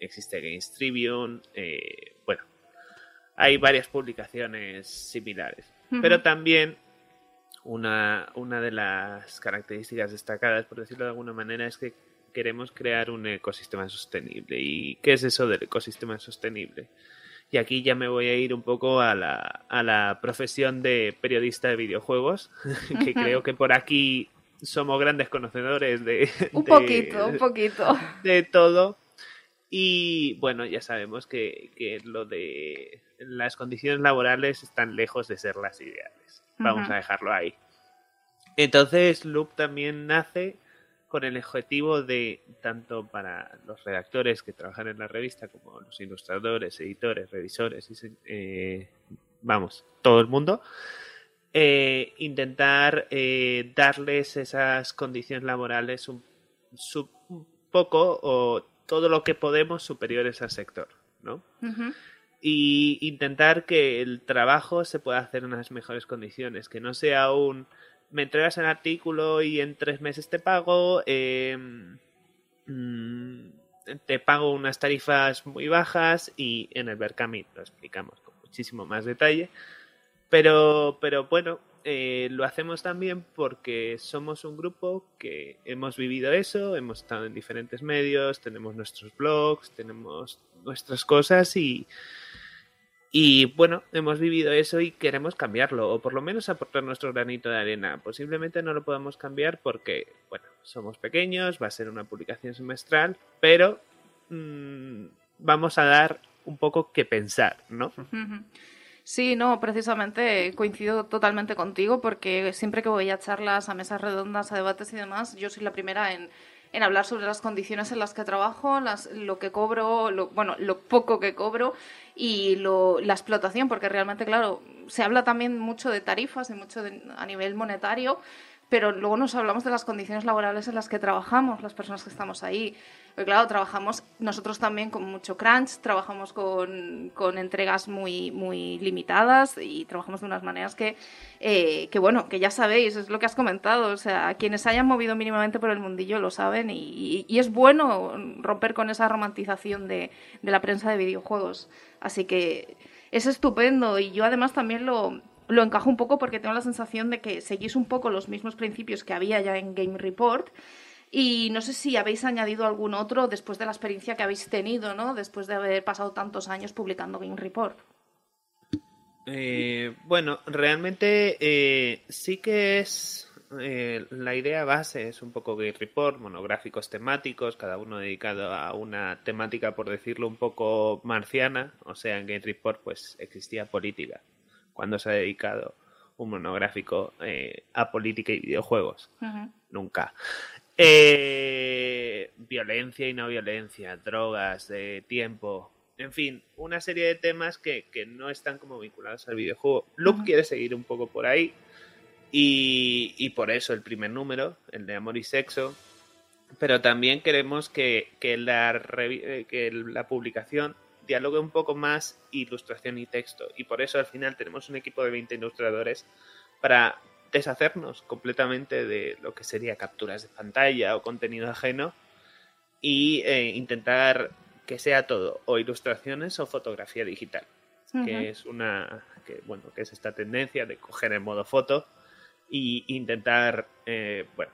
existe Games Tribune, eh, bueno, hay varias publicaciones similares. Pero también una, una de las características destacadas, por decirlo de alguna manera, es que queremos crear un ecosistema sostenible. ¿Y qué es eso del ecosistema sostenible? Y aquí ya me voy a ir un poco a la, a la profesión de periodista de videojuegos, que creo que por aquí somos grandes conocedores de, Un de- poquito, un poquito. de todo. Y bueno, ya sabemos que, que lo de las condiciones laborales están lejos de ser las ideales. Vamos a dejarlo ahí. Entonces, Loop también nace con el objetivo de, tanto para los redactores que trabajan en la revista, como los ilustradores, editores, revisores, eh, vamos, todo el mundo, eh, intentar eh, darles esas condiciones laborales un, poco o todo lo que podemos superiores al sector, ¿no? Y intentar que el trabajo se pueda hacer en unas mejores condiciones, que no sea un me entregas el artículo y en tres meses te pago, eh, mm, te pago unas tarifas muy bajas y en el Berkami lo explicamos con muchísimo más detalle, pero, pero bueno, eh, lo hacemos también porque somos un grupo que hemos vivido eso, hemos estado en diferentes medios, tenemos nuestros blogs, tenemos nuestras cosas y, y bueno, hemos vivido eso y queremos cambiarlo, o por lo menos aportar nuestro granito de arena. Posiblemente no lo podamos cambiar porque, bueno, somos pequeños, va a ser una publicación semestral, pero mm, vamos a dar un poco que pensar, ¿no? Sí, no, precisamente coincido totalmente contigo porque siempre que voy a charlas, a mesas redondas, a debates y demás, yo soy la primera en, en hablar sobre las condiciones en las que trabajo, las, lo que cobro, lo, bueno, lo poco que cobro y lo, la explotación, porque realmente, claro, se habla también mucho de tarifas y mucho de- a nivel monetario, pero luego nos hablamos de las condiciones laborales en las que trabajamos, las personas que estamos ahí. Porque claro, trabajamos nosotros también con mucho crunch, trabajamos con, con entregas muy, muy limitadas y trabajamos de unas maneras que, eh, que, bueno, que ya sabéis, es lo que has comentado. O sea, quienes hayan movido mínimamente por el mundillo lo saben y, y- y es bueno romper con esa romantización de, de la prensa de videojuegos. Así que es estupendo y yo además también lo, lo encajo un poco porque tengo la sensación de que seguís un poco los mismos principios que había ya en Game Report y no sé si habéis añadido algún otro después de la experiencia que habéis tenido, ¿no? Después de haber pasado tantos años publicando Game Report. Eh, bueno, realmente eh, sí que es eh, la idea base es un poco Game Report, monográficos temáticos, cada uno dedicado a una temática, por decirlo un poco marciana. O sea, en Game Report pues existía política, cuando se ha dedicado un monográfico eh, a política y videojuegos. Nunca. Eh, violencia y no violencia, drogas, de tiempo, en fin, una serie de temas que, que no están como vinculados al videojuego. Ujú. quiere seguir un poco por ahí y, y por eso el primer número, el de Amor y Sexo, pero también queremos que, que la, eh, que la publicación dialogue un poco más ilustración y texto. Y por eso al final tenemos un equipo de 20 ilustradores para deshacernos completamente de lo que sería capturas de pantalla o contenido ajeno y eh, intentar que sea todo o ilustraciones o fotografía digital que es una que bueno que es esta tendencia de coger el modo foto y intentar eh, bueno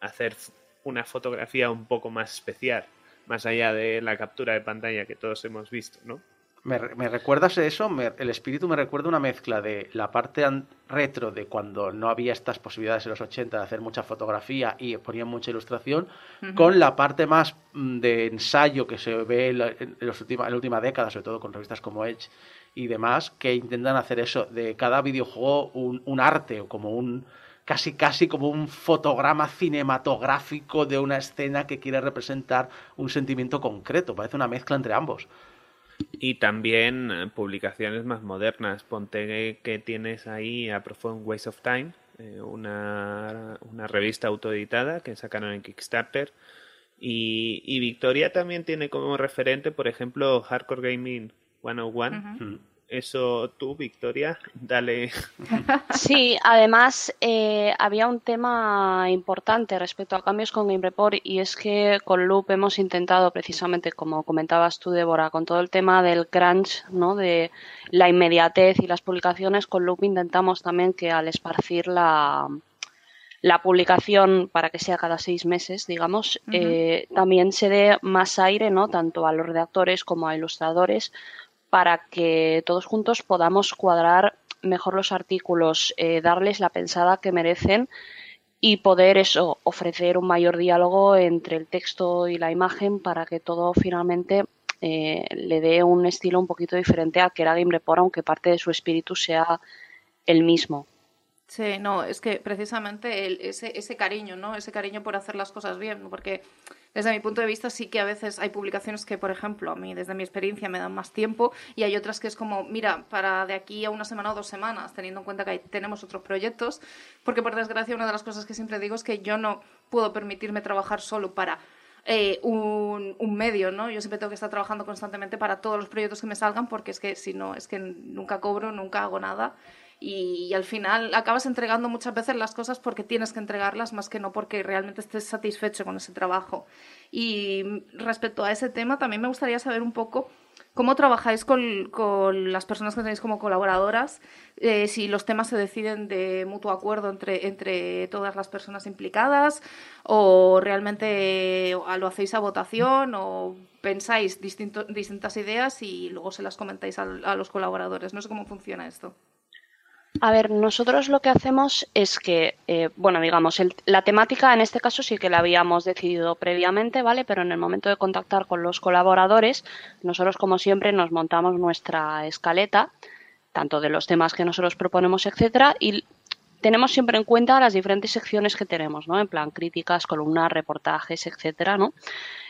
hacer una fotografía un poco más especial más allá de la captura de pantalla que todos hemos visto no ¿Me, me recuerdas eso? Me- el espíritu me recuerda una mezcla de la parte retro de cuando no había estas posibilidades en los 80 de hacer mucha fotografía y ponían mucha ilustración, con la parte más mm, de ensayo que se ve en la, en los última, en la última década, sobre todo con revistas como Edge y demás, que intentan hacer eso, de cada videojuego un, un arte o como un casi casi como un fotograma cinematográfico de una escena que quiere representar un sentimiento concreto, parece una mezcla entre ambos. y también eh, publicaciones más modernas ponte que tienes ahí a Profound Waste of Time eh, una, una revista autoeditada que sacaron en Kickstarter y, y Victoria también tiene como referente por ejemplo Hardcore Gaming 101 Ujú. Mm. Eso tú, Victoria, dale. Sí, además eh, había un tema importante respecto a cambios con Game Report y es que con Loop hemos intentado precisamente, como comentabas tú, Débora, con todo el tema del crunch, ¿no? De la inmediatez y las publicaciones, con Loop intentamos también que al esparcir la, la publicación para que sea cada seis meses, digamos, eh, también se dé más aire, ¿no? Tanto a los redactores como a ilustradores para que todos juntos podamos cuadrar mejor los artículos, eh, darles la pensada que merecen y poder eso, ofrecer un mayor diálogo entre el texto y la imagen para que todo finalmente eh, le dé un estilo un poquito diferente a que era Game Report, aunque parte de su espíritu sea el mismo. Sí, no, es que precisamente el- ese, ese cariño, ¿no? Ese cariño por hacer las cosas bien, porque desde mi punto de vista sí que a veces hay publicaciones que, por ejemplo, a mí desde mi experiencia me dan más tiempo y hay otras que es como, mira, para de aquí a una semana o dos semanas, teniendo en cuenta que hay- tenemos otros proyectos, porque por desgracia una de las cosas que siempre digo es que yo no puedo permitirme trabajar solo para eh, un, un medio, ¿no? Yo siempre tengo que estar trabajando constantemente para todos los proyectos que me salgan porque es que si no, es que nunca cobro, nunca hago nada y, al final acabas entregando muchas veces las cosas porque tienes que entregarlas más que no porque realmente estés satisfecho con ese trabajo. Y respecto a ese tema, también me gustaría saber un poco cómo trabajáis con, con las personas que tenéis como colaboradoras, eh, si los temas se deciden de mutuo acuerdo entre, entre todas las personas implicadas o realmente eh, lo hacéis a votación o pensáis distinto- distintas ideas y luego se las comentáis a los colaboradores. No sé cómo funciona esto. A ver, nosotros lo que hacemos es que, eh, bueno, digamos, el- la temática en este caso sí que la habíamos decidido previamente, ¿vale? Pero en el momento de contactar con los colaboradores, nosotros como siempre nos montamos nuestra escaleta, tanto de los temas que nosotros proponemos, etcétera, y tenemos siempre en cuenta las diferentes secciones que tenemos, ¿no? En plan críticas, columnas, reportajes, etcétera, ¿no?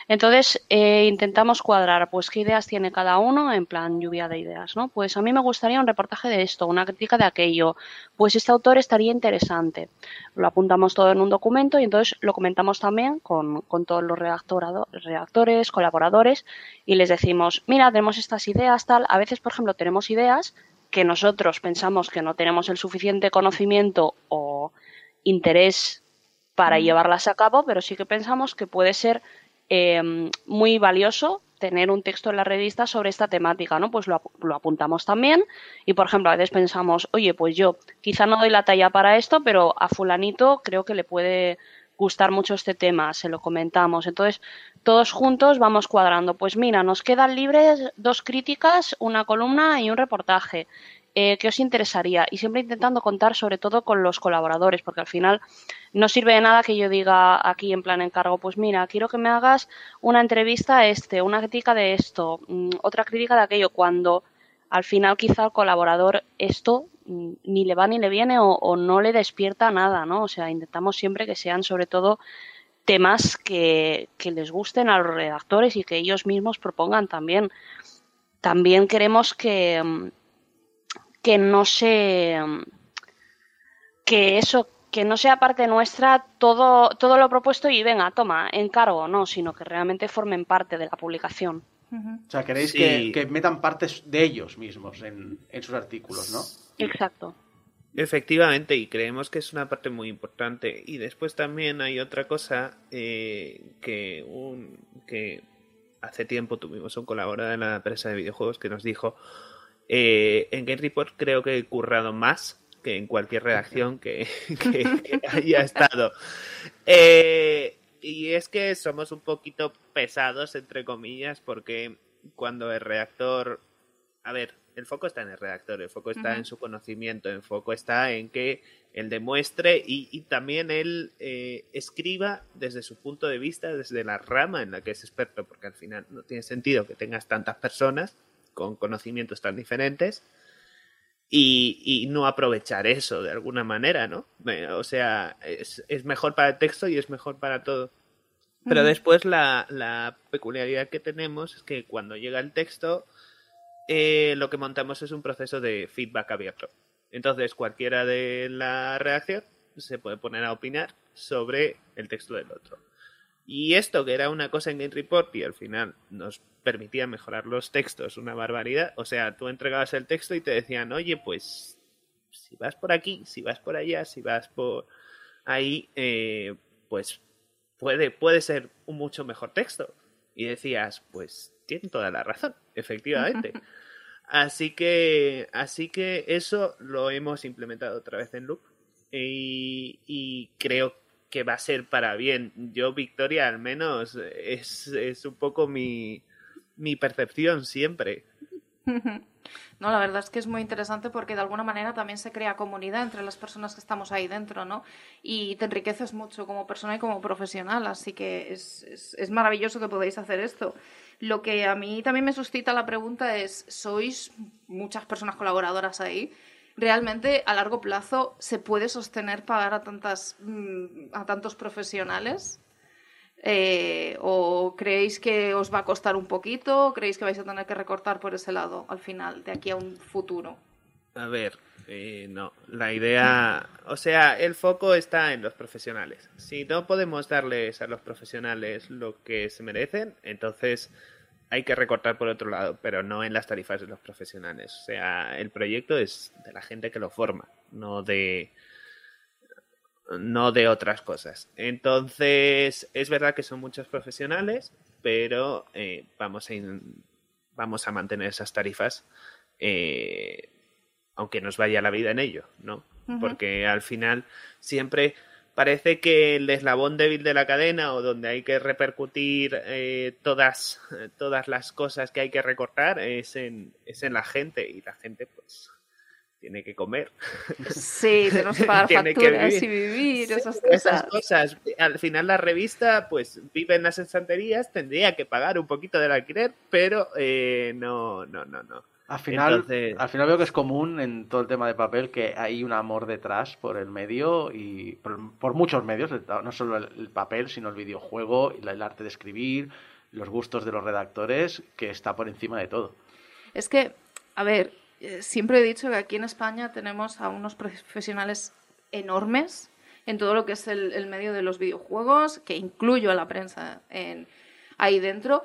Entonces, eh, intentamos cuadrar, pues, qué ideas tiene cada uno en plan lluvia de ideas, ¿no? Pues a mí me gustaría un reportaje de esto, una crítica de aquello, pues este autor estaría interesante. Lo apuntamos todo en un documento y entonces lo comentamos también con, con todos los redactores, colaboradores y les decimos, mira, tenemos estas ideas, tal. A veces, por ejemplo, tenemos ideas que nosotros pensamos que no tenemos el suficiente conocimiento o interés para llevarlas a cabo, pero sí que pensamos que puede ser eh, muy valioso tener un texto en la revista sobre esta temática, ¿no? Pues lo, ap- lo apuntamos también y, por ejemplo, a veces pensamos, oye, pues yo quizá no doy la talla para esto, pero a fulanito creo que le puede gustar mucho este tema, se lo comentamos. Entonces, todos juntos vamos cuadrando. Pues mira, nos quedan libres dos críticas, una columna y un reportaje. Eh, ¿Qué os interesaría? Y siempre intentando contar sobre todo con los colaboradores, porque al final no sirve de nada que yo diga aquí en plan encargo, pues mira, quiero que me hagas una entrevista a este, una crítica de esto, mm, otra crítica de aquello, cuando al final quizá al colaborador esto ni le va ni le viene o, no le despierta nada, ¿no? O sea, intentamos siempre que sean sobre todo temas que, les gusten a los redactores y que ellos mismos propongan también. También queremos que, que no se que eso que no sea parte nuestra todo todo lo propuesto y venga toma encargo no sino que realmente formen parte de la publicación O sea, queréis Sí. que, que metan partes de ellos mismos en, en sus artículos, ¿no? exacto Efectivamente, y creemos que es una parte muy importante. Y después también hay otra cosa eh, que, un, que hace tiempo tuvimos un colaborador en la empresa de videojuegos que nos dijo, eh, en Game Report creo que he currado más que en cualquier redacción que, que- que haya estado. Eh, y es que somos un poquito pesados, entre comillas, porque cuando el redactor... A ver, el foco está en el redactor, el foco está en su conocimiento, el foco está en que él demuestre y, y también él eh, escriba desde su punto de vista, desde la rama en la que es experto, porque al final no tiene sentido que tengas tantas personas con conocimientos tan diferentes y, y no aprovechar eso de alguna manera, ¿no? O sea, es, es mejor para el texto y es mejor para todo. Pero después la, la peculiaridad que tenemos es que cuando llega el texto, eh, lo que montamos es un proceso de feedback abierto. Entonces cualquiera de la redacción se puede poner a opinar sobre el texto del otro. Y esto que era una cosa en Game Report y al final nos permitía mejorar los textos una barbaridad. O sea, tú entregabas el texto y te decían, oye, pues si vas por aquí, si vas por allá, si vas por ahí, eh, pues puede, puede ser un mucho mejor texto. Y decías, pues tienen toda la razón, efectivamente. Así que, así que eso lo hemos implementado otra vez en Loop y, y creo que va a ser para bien. Yo, Victoria, al menos es, es un poco mi, mi percepción siempre. No, la verdad es que es muy interesante porque de alguna manera también se crea comunidad entre las personas que estamos ahí dentro, ¿no? Y te enriqueces mucho como persona y como profesional, así que es, es, es maravilloso que podáis hacer esto. Lo que a mí también me suscita la pregunta es, ¿sois muchas personas colaboradoras ahí? ¿Realmente a largo plazo se puede sostener pagar a, tantas, mm, a tantos profesionales? Eh, ¿O creéis que os va a costar un poquito? ¿O creéis que vais a tener que recortar por ese lado al final, de aquí a un futuro? A ver, eh, no, la idea, o sea, el foco está en los profesionales. Si no podemos darles a los profesionales lo que se merecen, entonces hay que recortar por otro lado, pero no en las tarifas de los profesionales. O sea, el proyecto es de la gente que lo forma, no de no de otras cosas. Entonces, es verdad que son muchos profesionales, pero eh, vamos a in- vamos a mantener esas tarifas eh, aunque nos vaya la vida en ello, ¿no? Porque al final siempre parece que el eslabón débil de la cadena o donde hay que repercutir eh, todas, todas las cosas que hay que recortar es en, es en la gente y la gente pues tiene que comer. Sí, tenemos que pagar Tiene que facturas vivir. y vivir, esas Esas cosas. cosas. Al final la revista pues vive en las estanterías, tendría que pagar un poquito del alquiler, pero eh, no, no, no, no. Al final, Entonces- al final veo que es común en todo el tema de papel que hay un amor detrás por el medio y por, por muchos medios, no solo el, el papel, sino el videojuego, el arte de escribir, los gustos de los redactores, que está por encima de todo. Es que, a ver, eh, siempre he dicho que aquí en España tenemos a unos profesionales enormes en todo lo que es el, el medio de los videojuegos, que incluyo a la prensa en, ahí dentro,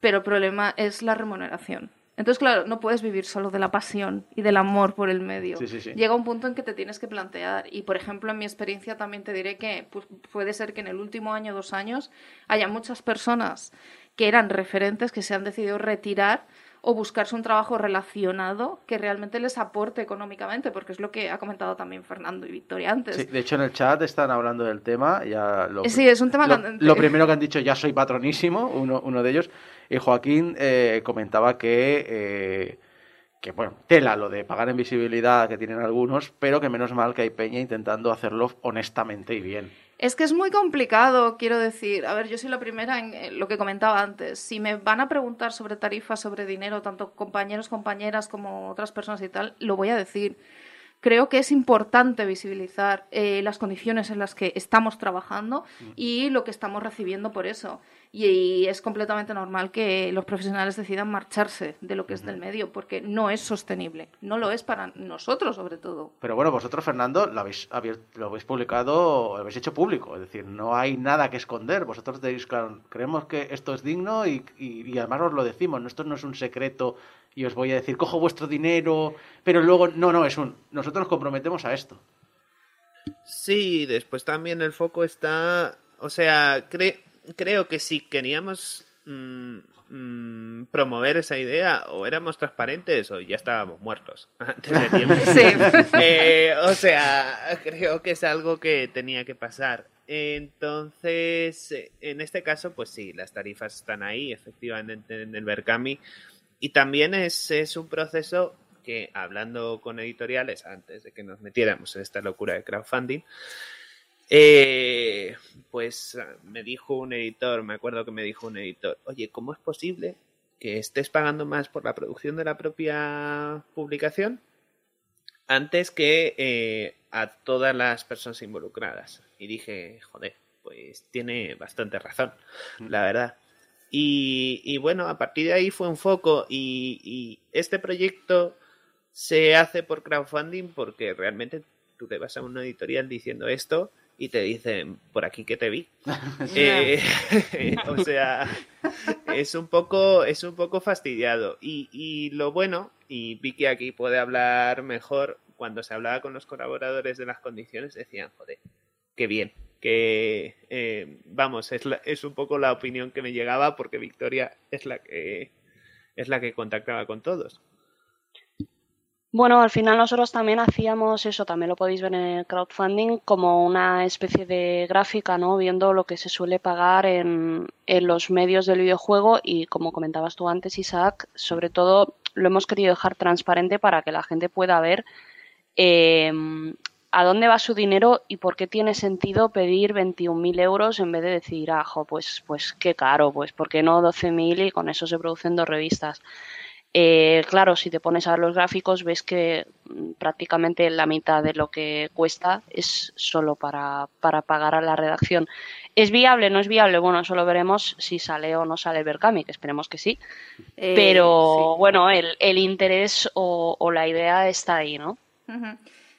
pero el problema es la remuneración. Entonces, claro, no puedes vivir solo de la pasión y del amor por el medio. Sí, sí, sí. Llega un punto en que te tienes que plantear. Y, por ejemplo, en mi experiencia también te diré que pues, puede ser que en el último año o dos años haya muchas personas que eran referentes que se han decidido retirar o buscarse un trabajo relacionado que realmente les aporte económicamente, porque es lo que ha comentado también Fernando y Victoria antes. Sí, de hecho, en el chat están hablando del tema. Ya lo, Sí, es un tema lo, candente. lo primero que han dicho, ya soy patronísimo, uno, uno de ellos. Y Joaquín eh, comentaba que, eh, que, bueno, tela lo de pagar en visibilidad que tienen algunos, pero que menos mal que hay Peña intentando hacerlo honestamente y bien. Es que es muy complicado, quiero decir. A ver, yo soy la primera en eh, lo que comentaba antes. Si me van a preguntar sobre tarifas, sobre dinero, tanto compañeros, compañeras como otras personas y tal, lo voy a decir. Creo que es importante visibilizar eh, las condiciones en las que estamos trabajando y lo que estamos recibiendo por eso. Y, y es completamente normal que los profesionales decidan marcharse de lo que es del medio, porque no es sostenible. No lo es para nosotros, sobre todo. Pero bueno, vosotros, Fernando, lo habéis, lo habéis publicado, lo habéis hecho público. Es decir, no hay nada que esconder. Vosotros decís, claro, creemos que esto es digno y, y- y además os lo decimos. ¿no? Esto no es un secreto y os voy a decir, cojo vuestro dinero, pero luego, no, no, es un. Nosotros nos comprometemos a esto. Sí, después también el foco está, o sea, cre- creo que si queríamos mm, mm, promover esa idea, o éramos transparentes o ya estábamos muertos antes de tiempo. Sí. Eh, o sea, creo que es algo que tenía que pasar. Entonces, en este caso, pues sí, las tarifas están ahí, efectivamente, en el Berkami. Y también es, es un proceso que, hablando con editoriales antes de que nos metiéramos en esta locura de crowdfunding, eh, pues ah, me dijo un editor, me acuerdo que me dijo un editor, oye, ¿cómo es posible que estés pagando más por la producción de la propia publicación antes que eh, a todas las personas involucradas? Y dije, joder, pues tiene bastante razón, la verdad. Y, y bueno, a partir de ahí fue un foco y, y este proyecto se hace por crowdfunding porque realmente tú te vas a una editorial diciendo esto y te dicen por aquí que te vi. Eh, o sea, es un poco, es un poco fastidiado. Y, y lo bueno, y Vicky aquí puede hablar mejor, cuando se hablaba con los colaboradores de las condiciones, decían, joder, qué bien. Que eh, vamos, es, la- es un poco la opinión que me llegaba porque Victoria es la que es la que contactaba con todos. Bueno, al final nosotros también hacíamos eso, también lo podéis ver en el crowdfunding, como una especie de gráfica, ¿no? Viendo lo que se suele pagar en, en los medios del videojuego y como comentabas tú antes, Isaac, sobre todo lo hemos querido dejar transparente para que la gente pueda ver eh, a dónde va su dinero y por qué tiene sentido pedir 21.000 euros en vez de decir, ah, jo, pues, pues qué caro, pues ¿por qué no 12.000 y con eso se producen dos revistas? Eh, claro, si te pones a ver los gráficos, ves que mm, prácticamente la mitad de lo que cuesta es solo para, para pagar a la redacción. ¿Es viable? ¿No es viable? Bueno, eso lo veremos si sale o no sale Berkami, que esperemos que sí. Eh, Pero sí. bueno, el, el interés o, o la idea está ahí, ¿no?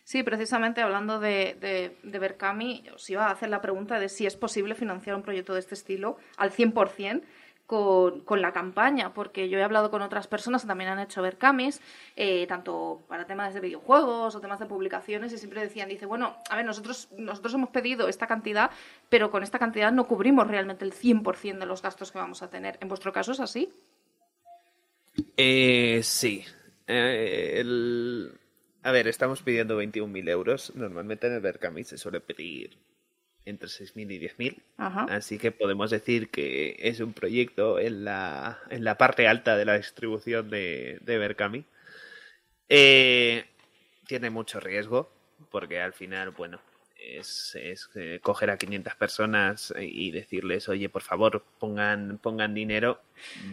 Sí, precisamente hablando de, de, de Berkami, os iba a hacer la pregunta de si es posible financiar un proyecto de este estilo al 100% con, la campaña, porque yo he hablado con otras personas que también han hecho Berkamis, eh, tanto para temas de videojuegos o temas de publicaciones, y siempre decían, dice, bueno, a ver, nosotros, nosotros hemos pedido esta cantidad, pero con esta cantidad no cubrimos realmente el 100% de los gastos que vamos a tener. ¿En vuestro caso es así? Eh, sí. Eh, A ver, estamos pidiendo 21.000 euros. Normalmente en el Berkami se suele pedir entre 6.000 y 10.000. Ajá. Así que podemos decir que es un proyecto en la, en la parte alta de la distribución de, de Berkami. Eh, tiene mucho riesgo, porque al final, bueno, es, es, eh, coger a 500 personas y decirles, oye, por favor, pongan, pongan dinero,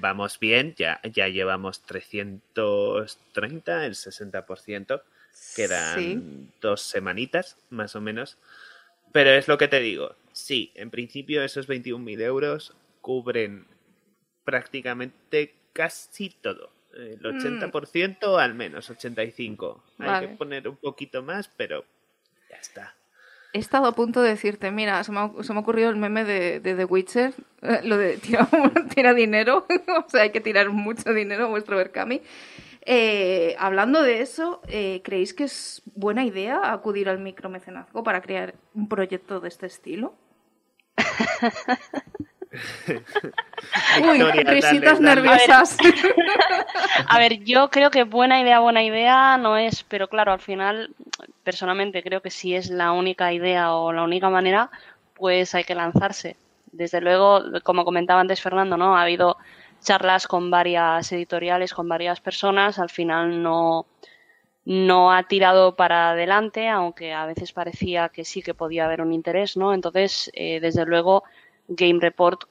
vamos bien, ya, ya llevamos 330, el 60%, quedan Sí. dos semanitas, más o menos. Pero es lo que te digo, sí, en principio esos 21.000 euros cubren prácticamente casi todo. El 80% al menos, 85%. Hay Vale. que poner un poquito más, pero ya está. He estado a punto de decirte, mira, se me ha, se me ha ocurrido el meme de, de The Witcher, eh, lo de tira, tira dinero, o sea, hay que tirar mucho dinero a vuestro Berkami. Eh, hablando de eso, eh, ¿creéis que es buena idea acudir al micromecenazgo para crear un proyecto de este estilo? Uy, risitas dale, dale. nerviosas. A ver, yo creo que buena idea, buena idea no es, pero claro, al final, personalmente creo que si es la única idea o la única manera, pues hay que lanzarse. Desde luego, como comentaba antes Fernando, ¿no? Ha habido charlas con varias editoriales, con varias personas, al final no, no ha tirado para adelante, aunque a veces parecía que sí que podía haber un interés, ¿no? Entonces, eh, desde luego, Game Report,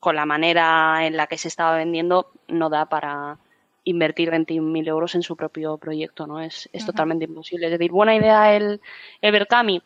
con la manera en la que se estaba vendiendo, no da para invertir 21.000 euros en su propio proyecto, ¿no? Es, es totalmente imposible. Es decir, buena idea el, el Berkami.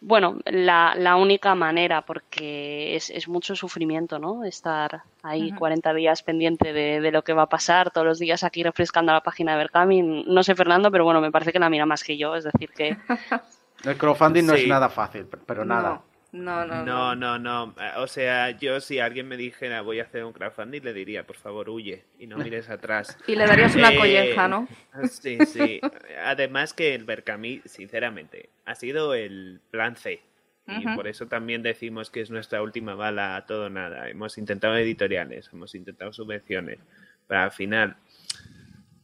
Bueno, la, la única manera, porque es, es mucho sufrimiento, ¿no? Estar ahí 40 días pendiente de, de lo que va a pasar, todos los días aquí refrescando la página de Berkami. No sé, Fernando, pero bueno, me parece que la mira más que yo. Es decir, que El crowdfunding no Sí. es nada fácil, pero- pero nada. No, no, no. No, no, no. Eh, O sea, yo si alguien me dijera voy a hacer un crowdfunding, le diría, por favor, huye y no mires atrás. Y le darías una Eh, colleja, ¿no? Sí, sí. Además que el Berkami, sinceramente, ha sido el plan C. Y por eso también decimos que es nuestra última bala a todo nada. Hemos intentado editoriales, hemos intentado subvenciones. Pero al final,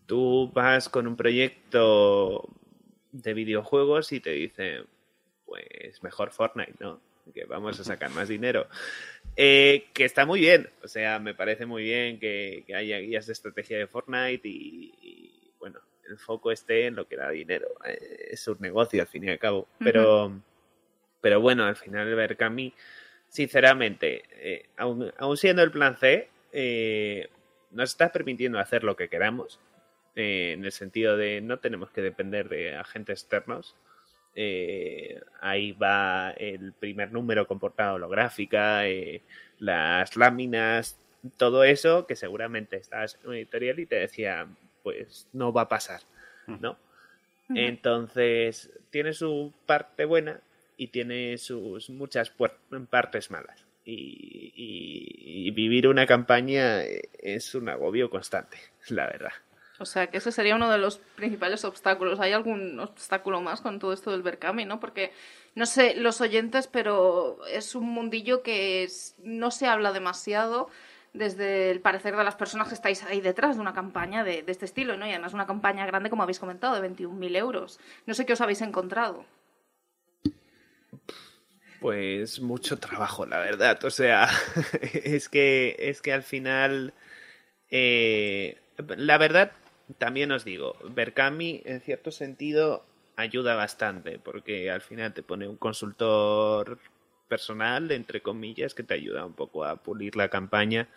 tú vas con un proyecto de videojuegos y te dicen, pues mejor Fortnite, ¿no? Que vamos a sacar más dinero. Eh, que está muy bien, o sea, me parece muy bien que, que haya guías de estrategia de Fortnite y, y, bueno, el foco esté en lo que da dinero. Eh, es un negocio al fin y al cabo. Pero, pero bueno, al final Berkami, sinceramente, eh, aun, aun siendo el plan C, eh, nos está permitiendo hacer lo que queramos. eh, en el sentido de no tenemos que depender de agentes externos. Eh, ahí va el primer número con portada holográfica, eh, las láminas, todo eso que seguramente estabas en una editorial y te decía, pues no va a pasar, ¿no? Entonces, tiene su parte buena y tiene sus muchas partes malas. Y, y- y vivir una campaña eh, es un agobio constante, la verdad. O sea, que ese sería uno de los principales obstáculos. ¿Hay algún obstáculo más con todo esto del Berkami, no? Porque, no sé, los oyentes, pero es un mundillo que no se habla demasiado desde el parecer de las personas que estáis ahí detrás de una campaña de, de este estilo, ¿no? Y además una campaña grande, como habéis comentado, de 21.000 euros. No sé qué os habéis encontrado. Pues mucho trabajo, la verdad. O sea, es que, es que al final, eh, la verdad, también os digo, Berkami en cierto sentido ayuda bastante, porque al final te pone un consultor personal, entre comillas, que te ayuda un poco a pulir la campaña.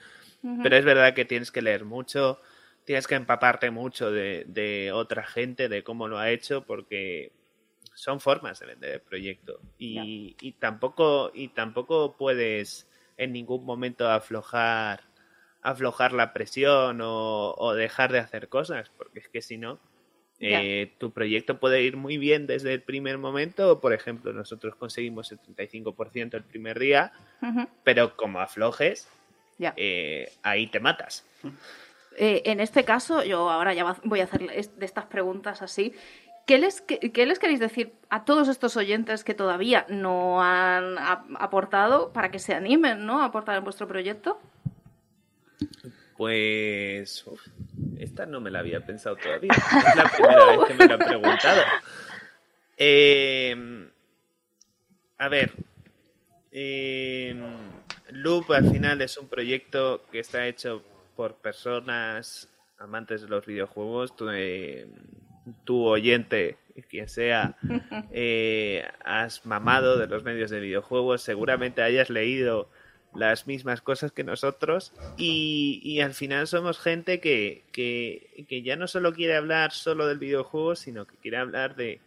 Pero es verdad que tienes que leer mucho, tienes que empaparte mucho de, de otra gente, de cómo lo ha hecho, porque son formas de vender el proyecto. Y, y tampoco y tampoco puedes en ningún momento aflojar aflojar la presión o, o dejar de hacer cosas porque es que si no eh, tu proyecto puede ir muy bien desde el primer momento por ejemplo nosotros conseguimos el 35% el primer día pero como aflojes Ya. eh, ahí te matas Eh, en este caso, yo ahora ya voy a hacer de estas preguntas así. ¿Qué les, qué, qué les queréis decir a todos estos oyentes que todavía no han ap- aportado para que se animen ¿no? a aportar en vuestro proyecto? Pues uf, esta no me la había pensado todavía. Es la primera vez que me lo han preguntado. Eh, a ver, eh, Loop al final es un proyecto que está hecho por personas amantes de los videojuegos. Tu, eh, tu oyente quien sea, eh, has mamado de los medios de videojuegos, seguramente hayas leído las mismas cosas que nosotros y, y al final somos gente que, que, que ya no solo quiere hablar solo del videojuego, sino que quiere hablar de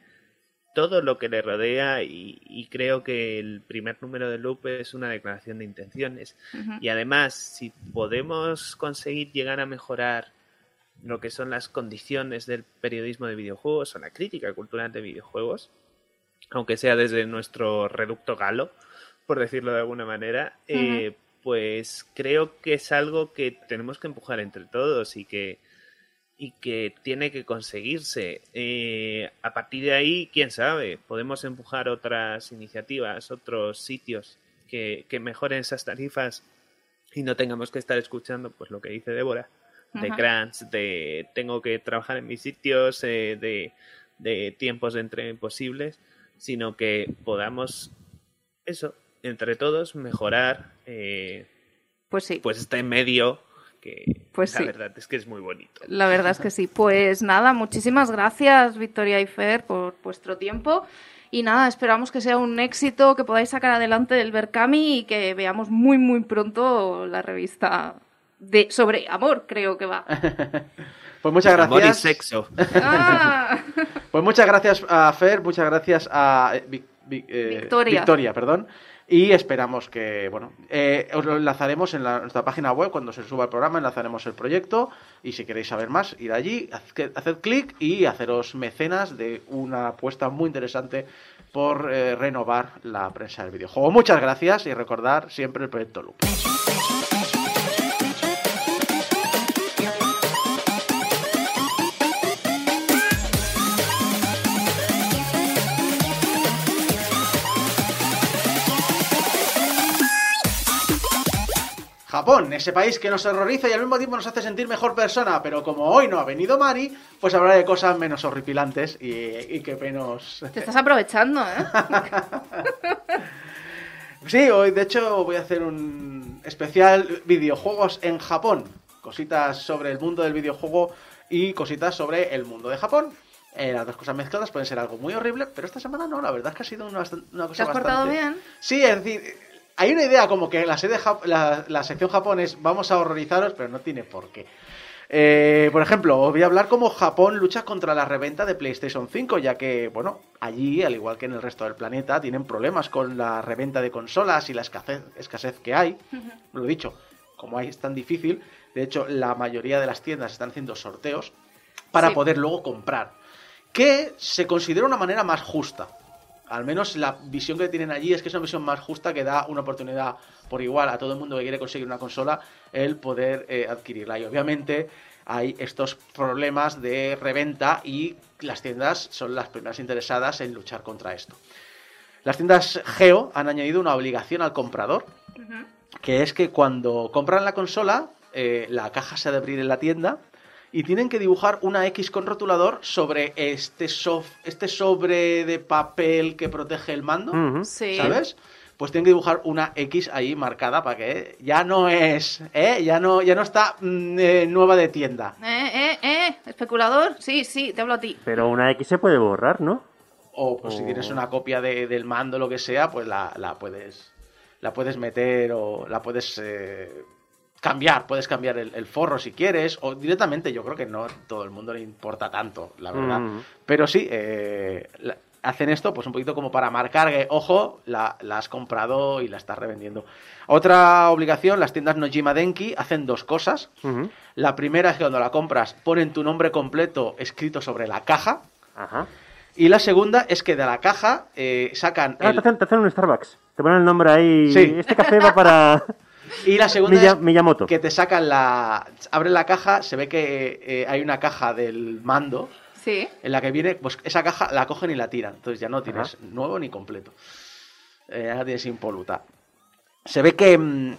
todo lo que le rodea y, y creo que el primer número de Loop es una declaración de intenciones. Y además, si podemos conseguir llegar a mejorar lo que son las condiciones del periodismo de videojuegos o la crítica cultural de videojuegos, aunque sea desde nuestro reducto galo, por decirlo de alguna manera, eh, pues creo que es algo que tenemos que empujar entre todos y que y que tiene que conseguirse. Eh, a partir de ahí, quién sabe, podemos empujar otras iniciativas, otros sitios que, que mejoren esas tarifas y no tengamos que estar escuchando pues lo que dice Débora de Ajá. crunch, de tengo que trabajar en mis sitios, eh, de, de tiempos de entrega imposibles, sino que podamos eso, entre todos, mejorar eh, Pues sí. pues este medio que Pues la sí. verdad es que es muy bonito. La verdad es que sí. Pues nada, muchísimas gracias Victoria y Fer por vuestro tiempo. Y nada, esperamos que sea un éxito, que podáis sacar adelante el Berkami y que veamos muy, muy pronto la revista de sobre amor, creo que va. Pues muchas Amor y gracias. sexo. Ah, Pues muchas gracias a Fer, muchas gracias a eh, Vic- Vic- eh, Victoria. perdón. Y esperamos que, bueno, eh, os lo enlazaremos en la- nuestra página web cuando se suba el programa, enlazaremos el proyecto y si queréis saber más, ir allí, haced clic y haceros mecenas de una apuesta muy interesante por eh, renovar la prensa del videojuego. Muchas gracias y recordar siempre el proyecto Loop. Japón, ese país que nos horroriza y al mismo tiempo nos hace sentir mejor persona, pero como hoy no ha venido Mari, pues hablará de cosas menos horripilantes y, y que menos... te estás aprovechando, ¿eh? Sí, hoy de hecho voy a hacer un especial videojuegos en Japón. Cositas sobre el mundo del videojuego y cositas sobre el mundo de Japón. Eh, las dos cosas mezcladas pueden ser algo muy horrible, pero esta semana no, la verdad es que ha sido una, una cosa ¿Te has portado bastante- bien? Sí, es decir, hay una idea como que la, sede la, la sección Japón es vamos a horrorizaros, pero no tiene por qué. Eh, por ejemplo, os voy a hablar cómo Japón lucha contra la reventa de PlayStation 5, ya que, bueno, allí, al igual que en el resto del planeta, tienen problemas con la reventa de consolas y la escasez, escasez que hay. Lo he dicho, como hay, es tan difícil, de hecho, la mayoría de las tiendas están haciendo sorteos para Sí. poder luego comprar. Que se considera una manera más justa. Al menos la visión que tienen allí es que es una visión más justa que da una oportunidad por igual a todo el mundo que quiere conseguir una consola el poder eh, adquirirla. Y obviamente hay estos problemas de reventa y las tiendas son las primeras interesadas en luchar contra esto. Las tiendas Geo han añadido una obligación al comprador, que es que cuando compran la consola, eh, la caja se ha de abrir en la tienda y tienen que dibujar una X con rotulador sobre este, sof- este sobre de papel que protege el mando. Sí. ¿sabes? Pues tienen que dibujar una X ahí marcada para que ya no es, ¿eh? Ya no, ya no está mm, eh, nueva de tienda. Eh, eh, eh, especulador. Sí, sí, te hablo a ti. Pero una X se puede borrar, ¿no? O pues si tienes una copia de- del mando lo que sea, pues la, la puedes la puedes meter o la puedes eh, cambiar, puedes cambiar el, el forro si quieres, o directamente yo creo que no todo el mundo le importa tanto, la verdad. Mm. Pero sí, eh, la- hacen esto pues un poquito como para marcar que, ojo, la, la has comprado y la estás revendiendo. Otra obligación, las tiendas Nojima Denki hacen dos cosas. La primera es que cuando la compras ponen tu nombre completo escrito sobre la caja. Ajá. Y la segunda es que de la caja eh, sacan Ah, el- te, hacen, te hacen un Starbucks. Te ponen el nombre ahí. Sí. Este café va para y la segunda Miya- es Miyamoto. que te sacan la abren la caja, se ve que eh, hay una caja del mando Sí. en la que viene, pues esa caja la cogen y la tiran, entonces ya no tienes nuevo ni completo. Eh, ya tienes impoluta. Se ve que mm,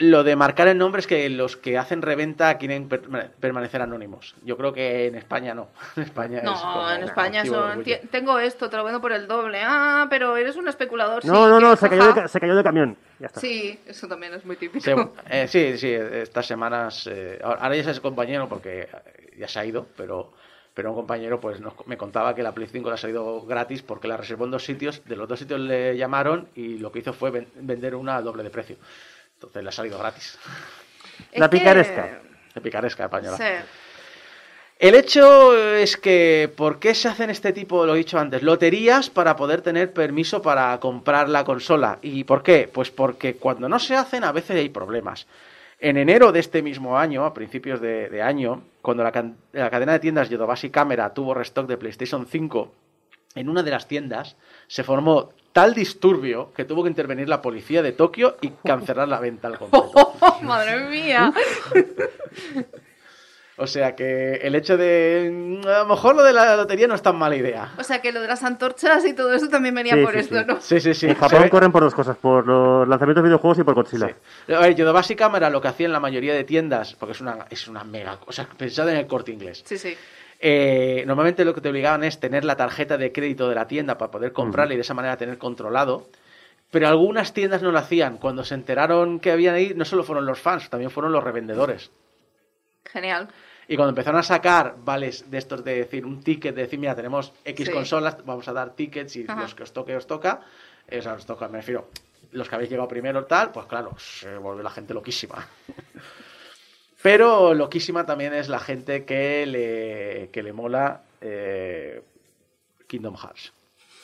lo de marcar el nombre es que los que hacen reventa quieren per- permanecer anónimos. Yo creo que en España no. En España es como No, en España son. Tengo esto, te lo vendo por el doble. Ah, pero eres un especulador. No, sí, no, no, ¿quieres se cayó, de, se cayó de camión. Ya está. Sí, eso también es muy típico. Sí, eh, sí, sí, estas semanas. eh, ahora ya es compañero porque eh, ya se ha ido, pero, Pero un compañero pues nos- me contaba que la Play 5 le ha salido gratis porque la reservó en dos sitios, de los dos sitios le llamaron y lo que hizo fue ven- vender una al doble de precio. Entonces le ha salido gratis. Es La que- picaresca. De picaresca española. Sí. El hecho es que, ¿por qué se hacen este tipo, lo he dicho antes, loterías para poder tener permiso para comprar la consola? ¿Y por qué? Pues porque cuando no se hacen a veces hay problemas. En enero de este mismo año, a principios de, de año, cuando la, la cadena de tiendas Yodobashi Camera tuvo restock de PlayStation 5, en una de las tiendas se formó tal disturbio que tuvo que intervenir la policía de Tokio y cancelar la venta al completo. Madre mía. O sea que el hecho de... A lo mejor lo de la lotería no es tan mala idea. O sea que lo de las antorchas y todo eso también venía Sí, por sí, esto, sí. ¿no? Sí, sí, sí. en Japón ve- corren por dos cosas, por los lanzamientos de videojuegos y por Godzilla. Sí. A ver, Yodobashi Cámara lo que hacía en la mayoría de tiendas, porque es una, es una mega cosa, pensad en el corte inglés. Sí, sí. Eh, normalmente lo que te obligaban es tener la tarjeta de crédito de la tienda para poder comprarla y de esa manera tener controlado. Pero algunas tiendas no lo hacían. Cuando se enteraron que habían ahí, no solo fueron los fans, también fueron los revendedores. Genial. Y cuando empezaron a sacar vales de estos de decir un ticket, de decir, mira, tenemos X Sí. consolas, vamos a dar tickets y Ajá. los que os toque, os toca. Eh, o sea, os toca, me refiero, los que habéis llegado primero, tal, pues claro, se vuelve la gente loquísima. Pero loquísima también es la gente que le, que le mola eh, Kingdom Hearts.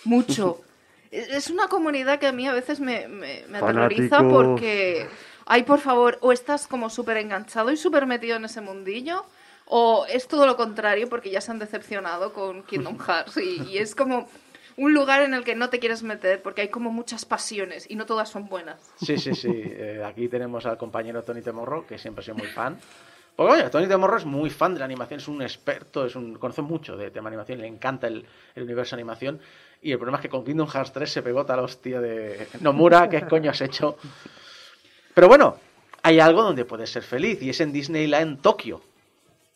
Mucho. Es una comunidad que a mí a veces me, me, me aterroriza porque, ay, por favor, o estás como súper enganchado y súper metido en ese mundillo, o es todo lo contrario porque ya se han decepcionado con Kingdom Hearts y, y es como un lugar en el que no te quieres meter porque hay como muchas pasiones y no todas son buenas. Sí, sí, sí. Eh, aquí tenemos al compañero Tony Temorro, que siempre ha sido muy fan. Porque, oye, Tony Temorro es muy fan de la animación, es un experto, es un, conoce mucho de tema animación, le encanta el, el universo de animación. Y el problema es que con Kingdom Hearts 3 se pegó tal hostia de Nomura, ¿qué coño has hecho? Pero bueno, hay algo donde puedes ser feliz y es en Disneyland Tokio.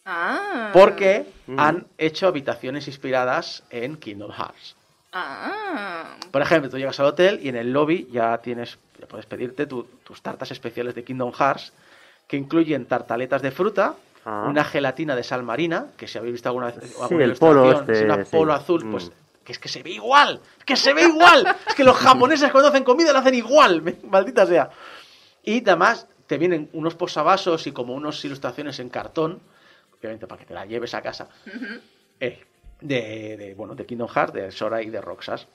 Ah. Porque han hecho habitaciones inspiradas en Kingdom Hearts. Ah. Por ejemplo, tú llegas al hotel y en el lobby ya tienes, ya puedes pedirte tu- tus tartas especiales de Kingdom Hearts, que incluyen tartaletas de fruta, Ah. una gelatina de sal marina, que si habéis visto alguna vez Sí, alguna el polo ilustración, este, es una sí. polo azul, Mm. pues que es que se ve igual, que se ve igual, es que los japoneses cuando hacen comida lo hacen igual, maldita sea. Y además te vienen unos posavasos y como unas ilustraciones en cartón, obviamente para que te la lleves a casa, eh, de, de, bueno, de Kingdom Hearts, de Sora y de Roxas.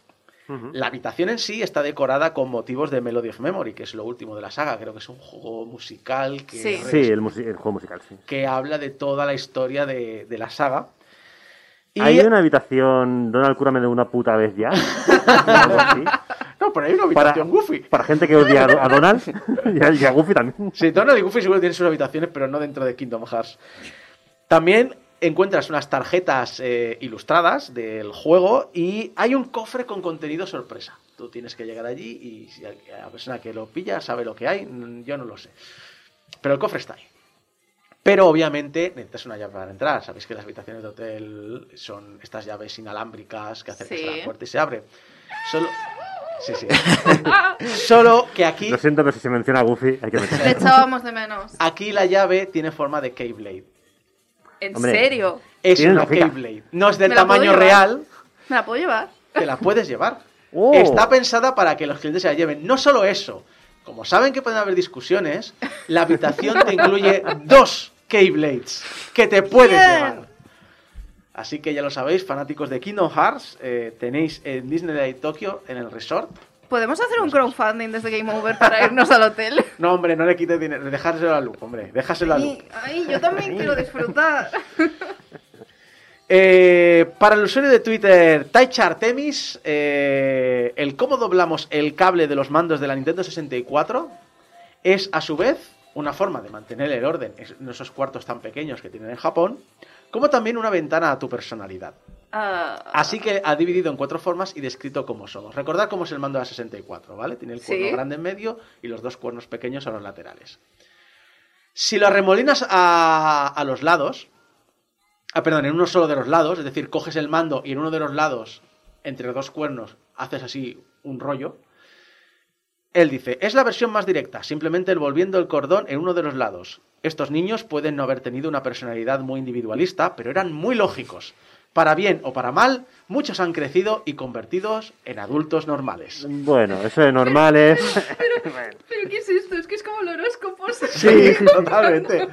La habitación en sí está decorada con motivos de Melody of Memory, que es lo último de la saga. Creo que es un juego musical que, Sí. Sí, el, juego musical, sí. que habla de toda la historia de, de la saga. Y- ¿Hay una habitación Donald Cúrame de una puta vez ya? Algo así. No, pero hay una Para, habitación Goofy. para gente que odia a Do- a Donald y a, y a Goofy también. Sí, Donald y Goofy seguro tienen sus habitaciones, pero no dentro de Kingdom Hearts. También encuentras unas tarjetas eh, ilustradas del juego y hay un cofre con contenido sorpresa. Tú tienes que llegar allí y si la persona que lo pilla sabe lo que hay, yo no lo sé. Pero el cofre está ahí. Pero obviamente necesitas una llave para entrar. Sabéis que las habitaciones de hotel son estas llaves inalámbricas que acercas Sí. a la puerta y se abre. Solo. Sí, sí. Solo que aquí. Lo siento, pero si se menciona a Goofy, hay que Le mencionarlo. echábamos de menos. Aquí la llave tiene forma de Keyblade. ¿En Hombre. serio? Es Tiene una lógica. Keyblade. No es del ¿Me la puedo tamaño llevar? real, ¿Me la puedo llevar? te la puedes llevar. Oh. Está pensada para que los clientes se la lleven. No solo eso, como saben que pueden haber discusiones, la habitación te incluye dos Keyblades que te puedes Bien. llevar. Así que ya lo sabéis, fanáticos de Kingdom Hearts, eh, tenéis en Disneyland Tokio, en el resort. ¿Podemos hacer un crowdfunding desde Game Over para irnos al hotel? No, hombre, no le quites dinero, dejárselo a Luke, hombre, déjaselo a Luke. Ay, ay, yo también quiero disfrutar. Eh, para el usuario de Twitter, Taicha Artemis, eh, el cómo doblamos el cable de los mandos de la Nintendo 64 es a su vez una forma de mantener el orden en esos cuartos tan pequeños que tienen en Japón, como también una ventana a tu personalidad. Ah, Así que ha dividido en cuatro formas y descrito cómo somos. Recordad cómo es el mando de la 64, ¿vale? Tiene el cuerno Sí. grande en medio y los dos cuernos pequeños a los laterales. Si lo arremolinas a, a los lados, ah, perdón, en uno solo de los lados, es decir, coges el mando y en uno de los lados, entre dos cuernos, haces así un rollo. Él dice, es la versión más directa, simplemente envolviendo el cordón en uno de los lados. Estos niños pueden no haber tenido una personalidad muy individualista, pero eran muy lógicos. Para bien o para mal, muchos han crecido y convertidos en adultos normales. Bueno, eso de normal es... ¿Pero qué es esto? Es que es como el horóscopo. Sí, totalmente.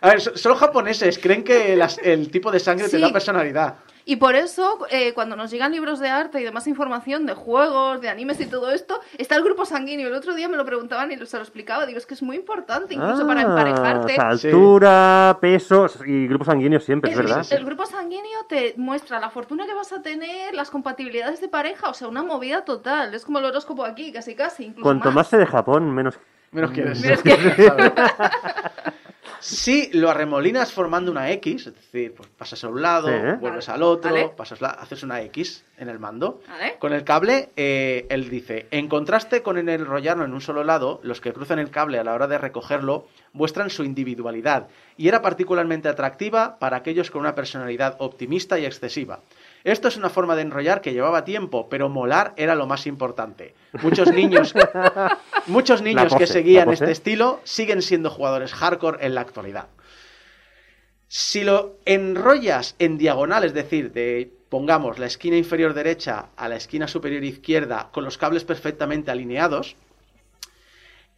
A ver, so- solo japoneses creen que las- el tipo de sangre te Sí. da personalidad. Y por eso, eh, cuando nos llegan libros de arte y demás información de juegos, de animes y todo esto, está el grupo sanguíneo. El otro día me lo preguntaban y se lo explicaba. Digo, es que es muy importante, incluso para Ah, emparejarte. o sea, Sí. altura, peso y grupos sanguíneos siempre, es El, verdad. el grupo sanguíneo te muestra la fortuna que vas a tener, las compatibilidades de pareja, o sea, una movida total. Es como el horóscopo aquí, casi casi. Incluso Cuanto más sé de Japón, menos... Menos quieres. Menos quieres. Si lo arremolinas formando una X, es decir, pues pasas a un lado, Sí, ¿eh? vuelves al otro, Vale. pasas la- haces una X en el mando. ¿Vale? Con el cable, eh, él dice, en contraste con el enrollarlo en un solo lado, los que cruzan el cable a la hora de recogerlo muestran su individualidad y era particularmente atractiva para aquellos con una personalidad optimista y excesiva. Esto es una forma de enrollar que llevaba tiempo, pero molar era lo más importante. Muchos niños, muchos niños pose, que seguían este estilo siguen siendo jugadores hardcore en la actualidad. Si lo enrollas en diagonal, es decir, de pongamos la esquina inferior derecha a la esquina superior izquierda con los cables perfectamente alineados,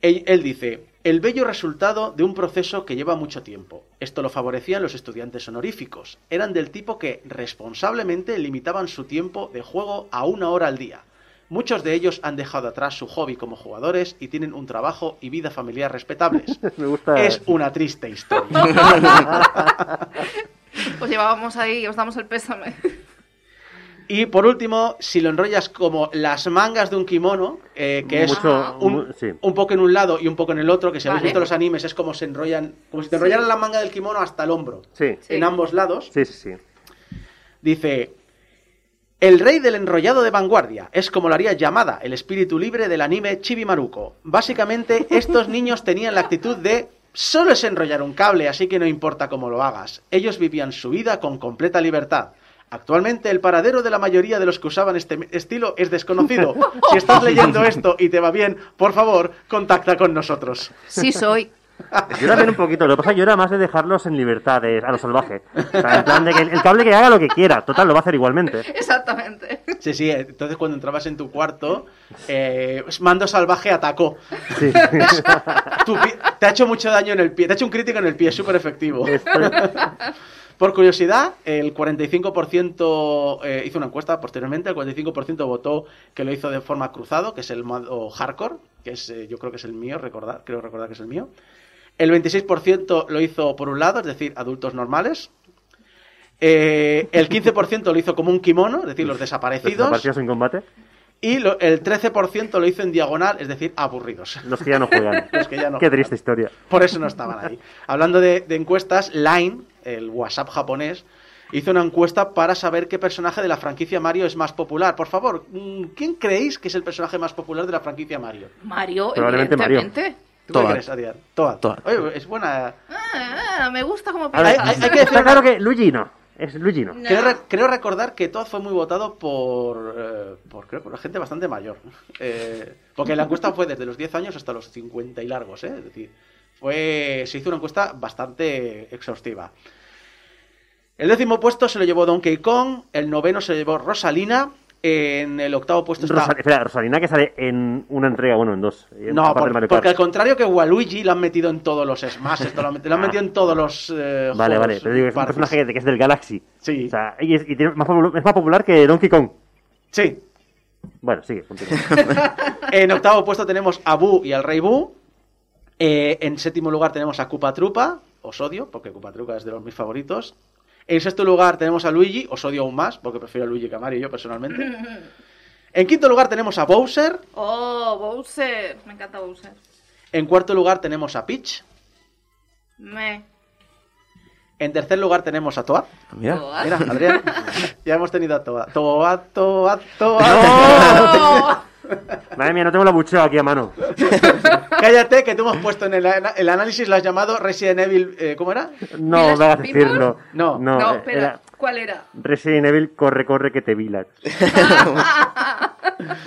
él, él dice, el bello resultado de un proceso que lleva mucho tiempo. Esto lo favorecían los estudiantes honoríficos. Eran del tipo que responsablemente limitaban su tiempo de juego a una hora al día. Muchos de ellos han dejado atrás su hobby como jugadores y tienen un trabajo y vida familiar respetables. Me gusta... Es una triste historia. Os llevábamos ahí, os damos el pésame. Y por último, si lo enrollas como las mangas de un kimono, eh, que es un, sí. poco en un lado y un poco en el otro, que si habéis visto los animes es como se enrollan, como si te enrollaran la manga del kimono hasta el hombro, Sí, Sí. en ambos lados. sí, sí, sí. Dice, el rey del enrollado de vanguardia es como lo haría Yamada, el espíritu libre del anime Chibi Maruko. Básicamente, estos niños tenían la actitud de solo es enrollar un cable, así que no importa cómo lo hagas. Ellos vivían su vida con completa libertad. Actualmente el paradero de la mayoría de los que usaban este estilo es desconocido. Si estás leyendo esto y te va bien, por favor, contacta con nosotros. Sí soy. Yo también un poquito, lo que pasa es que yo era más de dejarlos en libertad, de- a lo salvaje. O sea, en plan de que el, el cable que haga lo que quiera, total, lo va a hacer igualmente. Exactamente. Sí, sí, entonces cuando entrabas en tu cuarto, eh, Mando Salvaje atacó. Sí. Tu pie- te ha hecho mucho daño en el pie, te ha hecho un crítico en el pie, es súper efectivo. Por curiosidad, el 45% eh, hizo una encuesta posteriormente, el 45% votó que lo hizo de forma cruzado, que es el modo hardcore, que es, eh, yo creo que es el mío, recordar, creo recordar que es el mío. El 26% lo hizo por un lado, es decir, adultos normales. Eh, el 15% lo hizo como un kimono, es decir, los desaparecidos. partidos en combate, Y lo- el 13% lo hizo en diagonal, es decir, aburridos. los que ya no juegan. Los que ya no Qué juegan. triste historia. Por eso no estaban ahí. Hablando de, de encuestas, Line, el WhatsApp japonés, hizo una encuesta para saber qué personaje de la franquicia Mario es más popular. Por favor, mm, ¿quién creéis que es el personaje más popular de la franquicia Mario? Mario, Probablemente Mario. evidentemente. ¿Tú Toad. qué crees, Adrián? Toad. Toad. Oye, es buena. Ah, ah, me gusta como Hay- hay- hay que decir claro que Luigi no, es Luigi no. No. Creo, re- creo recordar que Toad fue muy votado por, eh, por, creo, por la gente bastante mayor. Eh, porque la encuesta fue desde los 10 años hasta los 50 y largos, ¿eh? Es decir, fue, se hizo una encuesta bastante exhaustiva. El décimo puesto se lo llevó Donkey Kong, el noveno se lo llevó Rosalina, en el octavo puesto está... Rosa- espera, Rosalina que sale en una entrega, bueno, en dos. en- No, por- porque al contrario que Waluigi lo han metido en todos los Smash, lo han, metido- lo han metido en todos los eh, Vale, juegos vale, pero digo, es un personaje que, es del Galaxy. Sí. O sea, y, es, y tiene más popul- es más popular que Donkey Kong. Sí. Bueno, sigue, continúa. En octavo puesto tenemos a Boo y al Rey Boo. Eh, en séptimo lugar tenemos a Koopa Trupa, os odio, porque Koopa Trupa es de los mis favoritos. En sexto lugar tenemos a Luigi, os odio aún más, porque prefiero a Luigi que a Mario yo personalmente. En quinto lugar tenemos a Bowser. Oh, Bowser. Me encanta Bowser. En cuarto lugar tenemos a Peach. Me. En tercer lugar tenemos a Toad. Mira. Toad. Mira, Adrián, ya hemos tenido a Toad. Toad, Toad, Toad. ¡Oh! Madre mía, no tengo la bucheo aquí a mano. Cállate, que te hemos puesto en el, ana- el análisis, lo has llamado Resident Evil, eh, ¿cómo era? No, ¿Miras me hagas Pinball? decirlo. No. no, No, eh, espera. era ¿Cuál era? Resident Evil, corre, corre, que te vilas.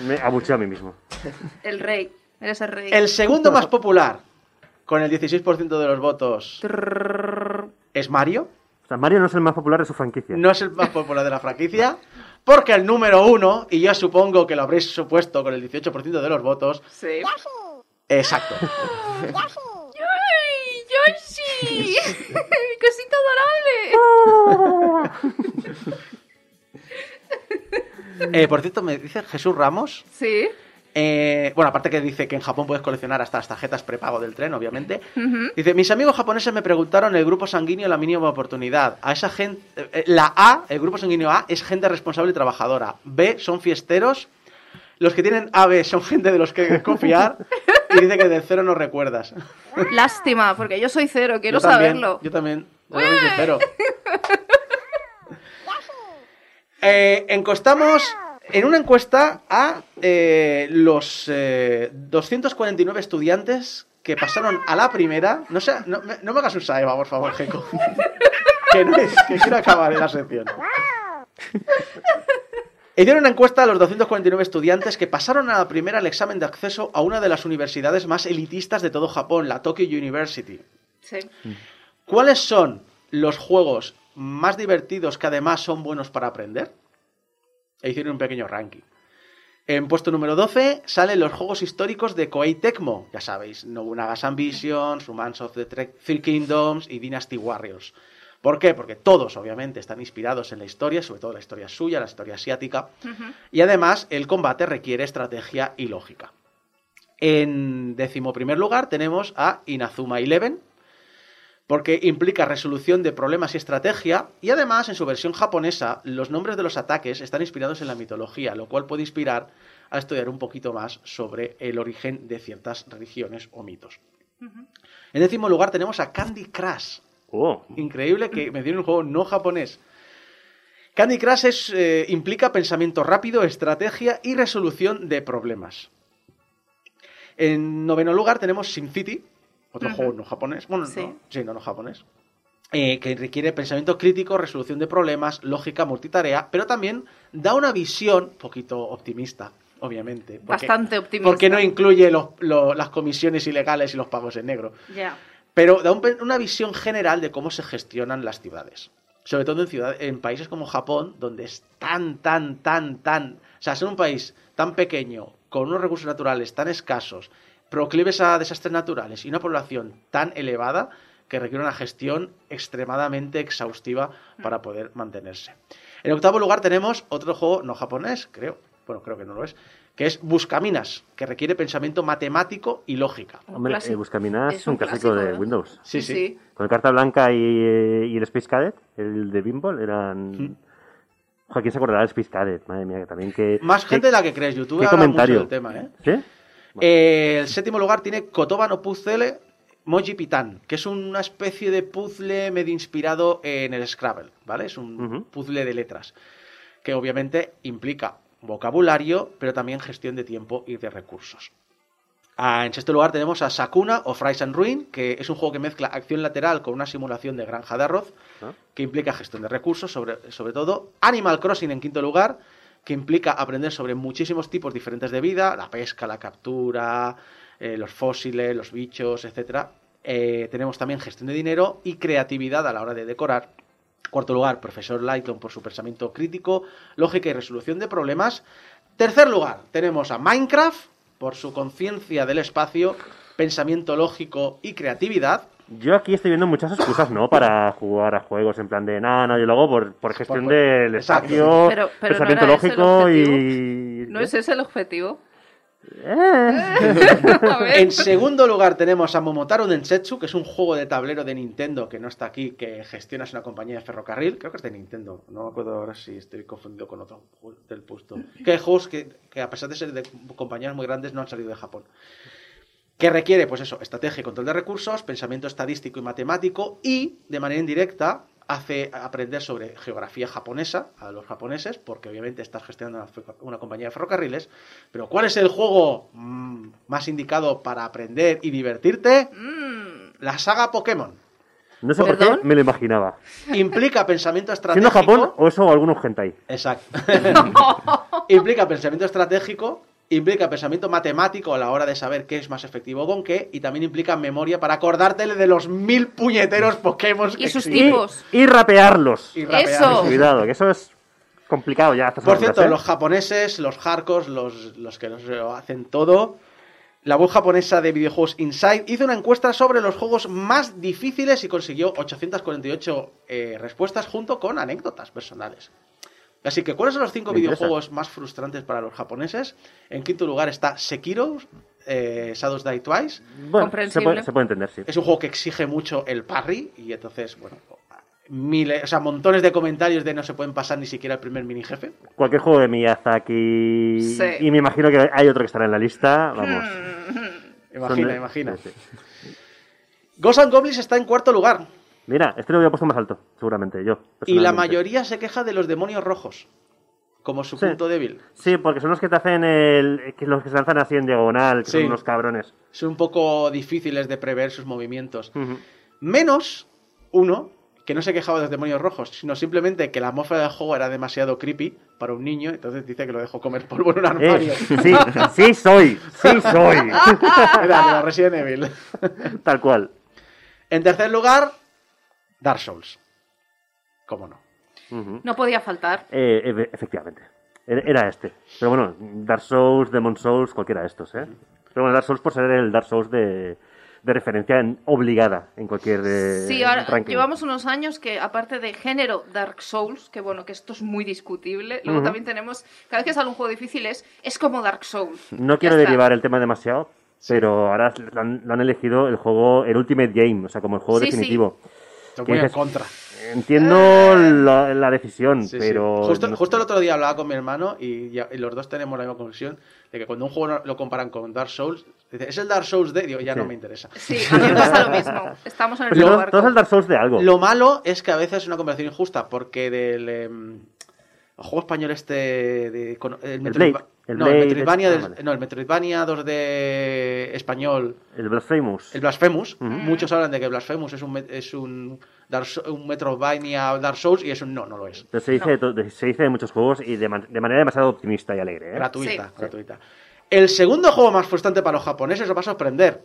me abucheo a mí mismo. El rey. Eres el rey. El segundo más popular. con el 16% de los votos, es Mario. O sea, Mario no es el más popular de su franquicia. No es el más popular de la franquicia. Porque el número uno, y yo supongo que lo habréis supuesto con el 18% de los votos, Sí. exacto. ¡Ay, Yoshi! ¡Mi cosita adorable! Eh, por cierto, me dice Jesús Ramos. Sí. Eh, bueno, aparte que dice que en Japón puedes coleccionar hasta las tarjetas prepago del tren, obviamente. Dice, mis amigos japoneses me preguntaron el grupo sanguíneo la mínima oportunidad. A esa gente, eh, la A, el grupo sanguíneo A, es gente responsable y trabajadora. B, son fiesteros. Los que tienen AB son gente de los que confiar. Y dice que del cero no recuerdas. Lástima, porque yo soy cero, quiero Yo también, saberlo. Yo también. Yo soy sincero. Eh, encostamos en una encuesta a eh, los eh, 249 estudiantes que pasaron a la primera. No, sé, no, me- no me hagas un saeva, por favor, Jeco. que, no es- que quiero acabar en la sección. Hicieron una encuesta a los 249 estudiantes que pasaron a la primera el examen de acceso a una de las universidades más elitistas de todo Japón, la Tokyo University. Sí. ¿Cuáles son los juegos más divertidos que además son buenos para aprender? E hicieron un pequeño ranking. En puesto número 12 salen los juegos históricos de Koei Tecmo, ya sabéis, Nobunaga's Ambitions, Romance of the Three Kingdoms y Dynasty Warriors. ¿Por qué? Porque todos, obviamente, están inspirados en la historia, sobre todo la historia suya, la historia asiática, y además el combate requiere estrategia y lógica. En décimo primer lugar tenemos a Inazuma Eleven, porque implica resolución de problemas y estrategia, y además en su versión japonesa los nombres de los ataques están inspirados en la mitología, lo cual puede inspirar a estudiar un poquito más sobre el origen de ciertas religiones o mitos. En décimo lugar tenemos a Candy Crush, Oh, increíble que me dieron un juego no japonés. Candy Crush es, eh, implica pensamiento rápido, estrategia y resolución de problemas. En noveno lugar tenemos SimCity, otro juego no japonés. Bueno, Sí. no, sí, no, no japonés. eh, que requiere pensamiento crítico, resolución de problemas, lógica multitarea, pero también da una visión un poquito optimista, obviamente. porque- Bastante optimista. Porque no incluye los- lo- las comisiones ilegales y los pagos en negro Ya. pero da un una visión general de cómo se gestionan las ciudades. Sobre todo en, ciudad- en países como Japón, donde es tan, tan, tan, tan... O sea, ser un país tan pequeño, con unos recursos naturales tan escasos, proclives a desastres naturales y una población tan elevada que requiere una gestión extremadamente exhaustiva para poder mantenerse. En octavo lugar tenemos otro juego no japonés, creo, bueno, creo que no lo es, que es Buscaminas, que requiere pensamiento matemático y lógica. Hombre, eh, Buscaminas Es un un clásico, de. Windows. Sí, sí. Con carta blanca y, eh, y el Space Cadet, el de Bimball, eran... Mm. Joder, ¿quién se acordará del Space Cadet? Madre mía, que también que... Más que- gente de la que crees, YouTube qué habla mucho comentario. del tema, ¿eh? ¿Sí? Eh, el séptimo lugar tiene Kotoba no Puzzle Moji Pitan, que es una especie de puzzle medio inspirado en el Scrabble, ¿vale? Es un puzzle de letras, que obviamente implica vocabulario, pero también gestión de tiempo y de recursos. Ah, en sexto lugar tenemos a Sakuna o Fries and Ruin, que es un juego que mezcla acción lateral con una simulación de granja de arroz, Ah. que implica gestión de recursos, sobre, sobre todo. Animal Crossing en quinto lugar, que implica aprender sobre muchísimos tipos diferentes de vida, la pesca, la captura, eh, los fósiles, los bichos, etc. tenemos también gestión de dinero y creatividad a la hora de decorar. Cuarto lugar, Profesor Lighton por su pensamiento crítico, lógica y resolución de problemas. Tercer lugar, tenemos a Minecraft por su conciencia del espacio, pensamiento lógico y creatividad. Yo aquí estoy viendo muchas excusas, ¿no? Para jugar a juegos en plan de, nada, no, yo lo hago por, por gestión por- del espacio, Pero- pero pensamiento no lógico y... ¿No es ese el objetivo? Eh. En segundo lugar tenemos a Momotaro Densetsu, que es un juego de tablero de Nintendo que no está aquí, que gestionas una compañía de ferrocarril. Creo que es de Nintendo. No me acuerdo ahora si estoy confundido con otro juego del puesto. Que hay juegos que, que a pesar de ser de compañías muy grandes no han salido de Japón. Que requiere, pues eso, estrategia y control de recursos, pensamiento estadístico y matemático y, de manera indirecta, hace aprender sobre geografía japonesa a los japoneses, porque obviamente estás gestionando una, una compañía de ferrocarriles. Pero ¿cuál es el juego mm, más indicado para aprender y divertirte? Mm, La saga Pokémon. No sé por qué, me lo imaginaba. Implica pensamiento Siendo estratégico. Japón o eso o algunos hentai. Exacto. Implica pensamiento estratégico implica pensamiento matemático a la hora de saber qué es más efectivo con qué, y también implica memoria para acordártele de los mil puñeteros Pokémon que Y sus existen. tipos. Y rapearlos. Y rapear. Eso. Cuidado, que eso es complicado ya. Por cierto, ¿eh? los japoneses, los hardcores, los, los que los lo hacen todo, la web japonesa de videojuegos Inside hizo una encuesta sobre los juegos más difíciles y consiguió 848 eh, respuestas junto con anécdotas personales. Así que, ¿cuáles son los cinco Me interesa. videojuegos más frustrantes para los japoneses? En quinto lugar está Sekiro, eh, Shadows Die Twice. Bueno, se puede, se puede entender, sí. Es un juego que exige mucho el parry y entonces, bueno, miles, o sea, montones de comentarios de no se pueden pasar ni siquiera el primer mini jefe. Cualquier juego de Miyazaki. Sí. Y me imagino que hay otro que estará en la lista. Vamos. Imagina, Son de- imagina. sí, and Goblins está en cuarto lugar Mira, este lo había puesto más alto, seguramente, yo. y la mayoría se queja de los demonios rojos como su Sí. punto débil. Sí, porque son los que te hacen el. que los que se lanzan así en diagonal, que Sí. son unos cabrones. Son un poco difíciles de prever sus movimientos. Menos uno que no se quejaba de los demonios rojos, sino simplemente que la atmósfera del juego era demasiado creepy para un niño, entonces dice que lo dejó comer polvo en un Eh, armario. sí, sí soy, sí soy. Era de la Resident Evil. Tal cual. En tercer lugar, Dark Souls. ¿Cómo no? No podía faltar. Eh, efe- efectivamente. Era este. Pero bueno, Dark Souls, Demon Souls, cualquiera de estos, ¿eh? Pero bueno, Dark Souls por ser el Dark Souls de, de referencia en- obligada en cualquier eh, Sí, ahora ranking. llevamos unos años que, aparte de género Dark Souls, que bueno, que esto es muy discutible, luego también tenemos, cada vez que sale un juego difícil es, es como Dark Souls. No quiero está. derivar el tema demasiado, pero ahora lo han, lo han elegido el juego, el Ultimate Game, o sea, como el juego Sí, sí. Definitivo. Estoy ¿Qué muy en contra. Entiendo la, la decisión, Sí, sí. pero... Justo, no justo el otro día hablaba con mi hermano y, ya- y los dos tenemos la misma conclusión de que cuando un juego lo comparan con Dark Souls, dice, es el Dark Souls de, digo, ya Sí. no me interesa. Sí, a mí me pasa lo mismo. Estamos en el mismo todo, barco. todo es el Dark Souls de algo. Lo malo es que a veces es una comparación injusta, porque del em, el juego español este de con- el, Metroidva- Blade, el no, Blade el es- Metroidvania del- vale. no, el Metroidvania 2D español, El Blasphemous. el Blasphemous. Muchos hablan de que Blasphemous es un es un Dark un Metroidvania Dark Souls y eso no, no lo es. Pero se, dice se dice de muchos juegos y de, man- de manera demasiado optimista y alegre. ¿eh? Gratuita, Sí. gratuita. El segundo juego más frustrante para los japoneses os va a sorprender.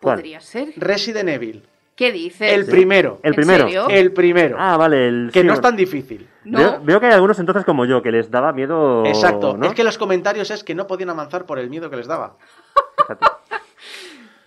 Podría ser. Resident Evil. ¿Qué dices? El primero. El ¿En primero. serio? El primero. Ah, vale. El, que no es tan difícil. No. Veo, veo que hay algunos entonces como yo que les daba miedo. Exacto. ¿no? Es que los comentarios es que no podían avanzar por el miedo que les daba.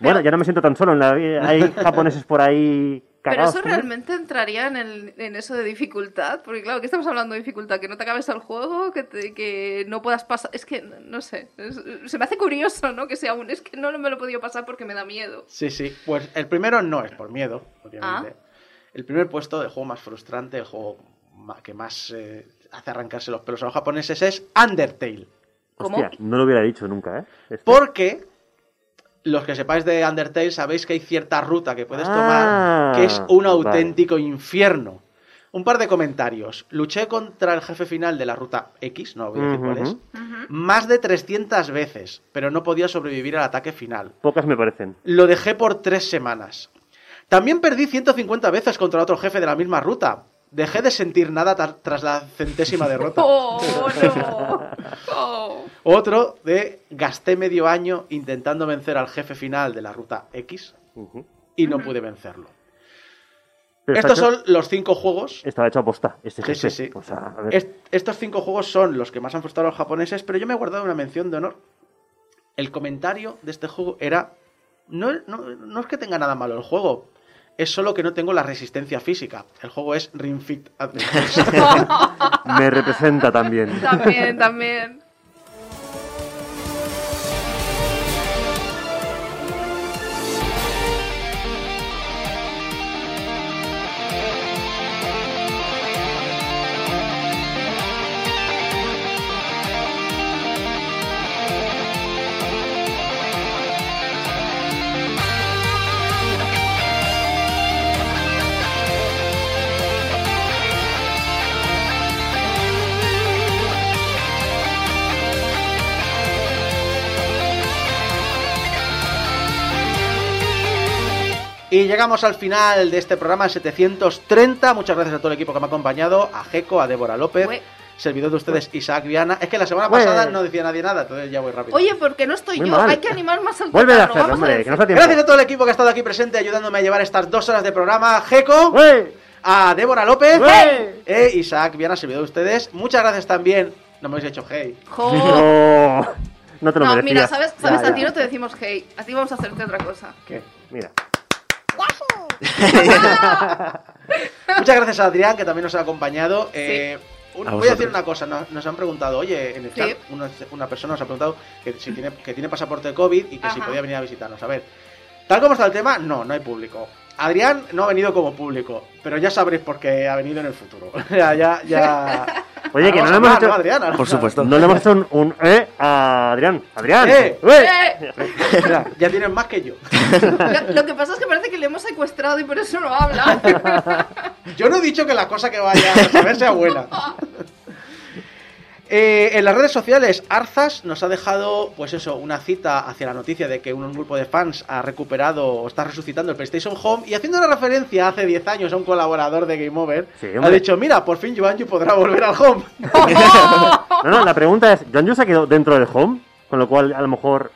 Bueno, ya no me siento tan solo. En la vida. Hay japoneses por ahí Pero cagados. eso ¿no? realmente entraría en, el, en eso de dificultad, porque claro, que estamos hablando de dificultad, que no te acabes el juego, que, te- que no puedas pasar, es que no sé, es- se me hace curioso, ¿no? Que sea un, es que no me lo he podido pasar porque me da miedo. Sí, sí. Pues el primero no es por miedo, obviamente. Ah. El primer puesto del juego más frustrante, el juego que más eh, hace arrancarse los pelos a los japoneses es Undertale. ¿Cómo? Hostia, no lo hubiera dicho nunca, ¿eh? Este. Porque los que sepáis de Undertale sabéis que hay cierta ruta que puedes Ah, tomar que es un vale. auténtico infierno. Un par de comentarios. Luché contra el jefe final de la ruta X, no voy a decir cuál es, más de 300 veces, pero no podía sobrevivir al ataque final. Pocas me parecen. Lo dejé por tres semanas. También perdí 150 veces contra otro jefe de la misma ruta. Dejé de sentir nada tras la centésima derrota. ¡Oh, no! Oh. Otro de gasté medio año intentando vencer al jefe final de la ruta X y no pude vencerlo. Pero Estos son los cinco juegos. Estaba hecho a posta. Este Sí, jefe. sí, sí. O sea, a ver. Est- estos cinco juegos son los que más han frustrado a los japoneses, pero yo me he guardado una mención de honor. El comentario de este juego era: no, no, no es que tenga nada malo el juego, es solo que no tengo la resistencia física. El juego es Ring Fit Adventures. Me representa también. También, también. Y llegamos al final de este programa 730. Muchas gracias a todo el equipo que me ha acompañado, a Jeco, a Débora López, Ue. servidor de ustedes, Isaac Viana. Es que la semana Bueno. pasada no decía nadie nada, entonces ya voy rápido. Oye, porque no estoy Muy yo, mal. hay que animar más al Vuelve a hacerlo, vamos a hombre, decir. que no está tiempo. Gracias a todo el equipo que ha estado aquí presente ayudándome a llevar estas dos horas de programa. Jeco, ¡Ué! a Débora López, ¡Ué! e Isaac Viana, servidor de ustedes. Muchas gracias también. No me habéis hecho hey. Jo. No, no te lo No, merecías. mira, ¿sabes? ¿sabes? Ya, a ti no te decimos hey, a ti vamos a hacerte otra cosa. ¿Qué? Mira. Muchas gracias a Adrián, que también nos ha acompañado. Eh, un- A voy a decir una cosa, nos, nos han preguntado, oye, en el Sí. chat, una, una persona nos ha preguntado que si tiene, que tiene pasaporte de COVID y que si podía venir a visitarnos. A ver, tal como está el tema, no, no hay público. Adrián no ha venido como público, pero ya sabréis por qué ha venido en el futuro. ya, ya, ya. Oye, que no le hemos hecho. ¿no, Adrián? Por supuesto. No le hemos hecho un, un eh a Adrián. Adrián. ¡Eh! ¡Eh! Mira, ya tienes más que yo. Lo, lo que pasa es que parece que le hemos secuestrado y por eso no habla. Yo no he dicho que la cosa que vaya a saber sea buena. Eh, en las redes sociales, Arzas nos ha dejado, pues eso, una cita hacia la noticia de que un grupo de fans ha recuperado o está resucitando el PlayStation Home y haciendo una referencia hace 10 años a un colaborador de Game Over, Sí, ha dicho, mira, por fin Yuanju podrá volver al Home. No, no, la pregunta es: ¿Joan se quedó dentro del home? Con lo cual, a lo mejor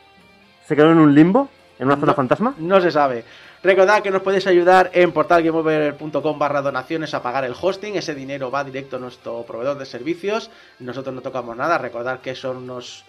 se quedó en un limbo, en una zona No. fantasma. No se sabe. Recordad que nos podéis ayudar en portalgameover.com barra donaciones a pagar el hosting. Ese dinero va directo a nuestro proveedor de servicios. Nosotros no tocamos nada. Recordad que son unos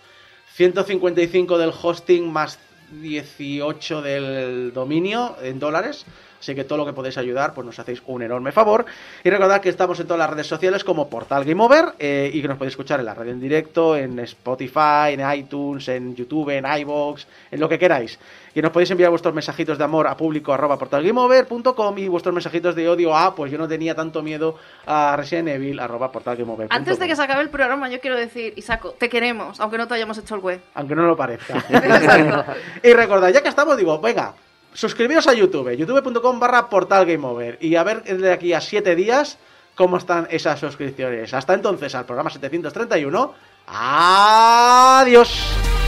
155 del hosting más 18 del dominio en dólares. Así que todo lo que podéis ayudar, pues nos hacéis un enorme favor. Y recordad que estamos en todas las redes sociales como Portal Game Over eh, y que nos podéis escuchar en la radio en directo, en Spotify, en iTunes, en YouTube, en iVoox, en lo que queráis. Y nos podéis enviar vuestros mensajitos de amor a público arroba portalgameover.com y vuestros mensajitos de odio a pues yo no tenía tanto miedo a Resident Evil arroba portalgameover.com. Antes de que se acabe el programa, yo quiero decir, Isaco, te queremos, aunque no te hayamos hecho el web. Aunque no lo parezca. y recordad, ya que estamos, digo, venga, suscribiros a YouTube, youtube.com barra portalgameover y a ver de aquí a 7 días cómo están esas suscripciones. Hasta entonces, al programa 731. Adiós.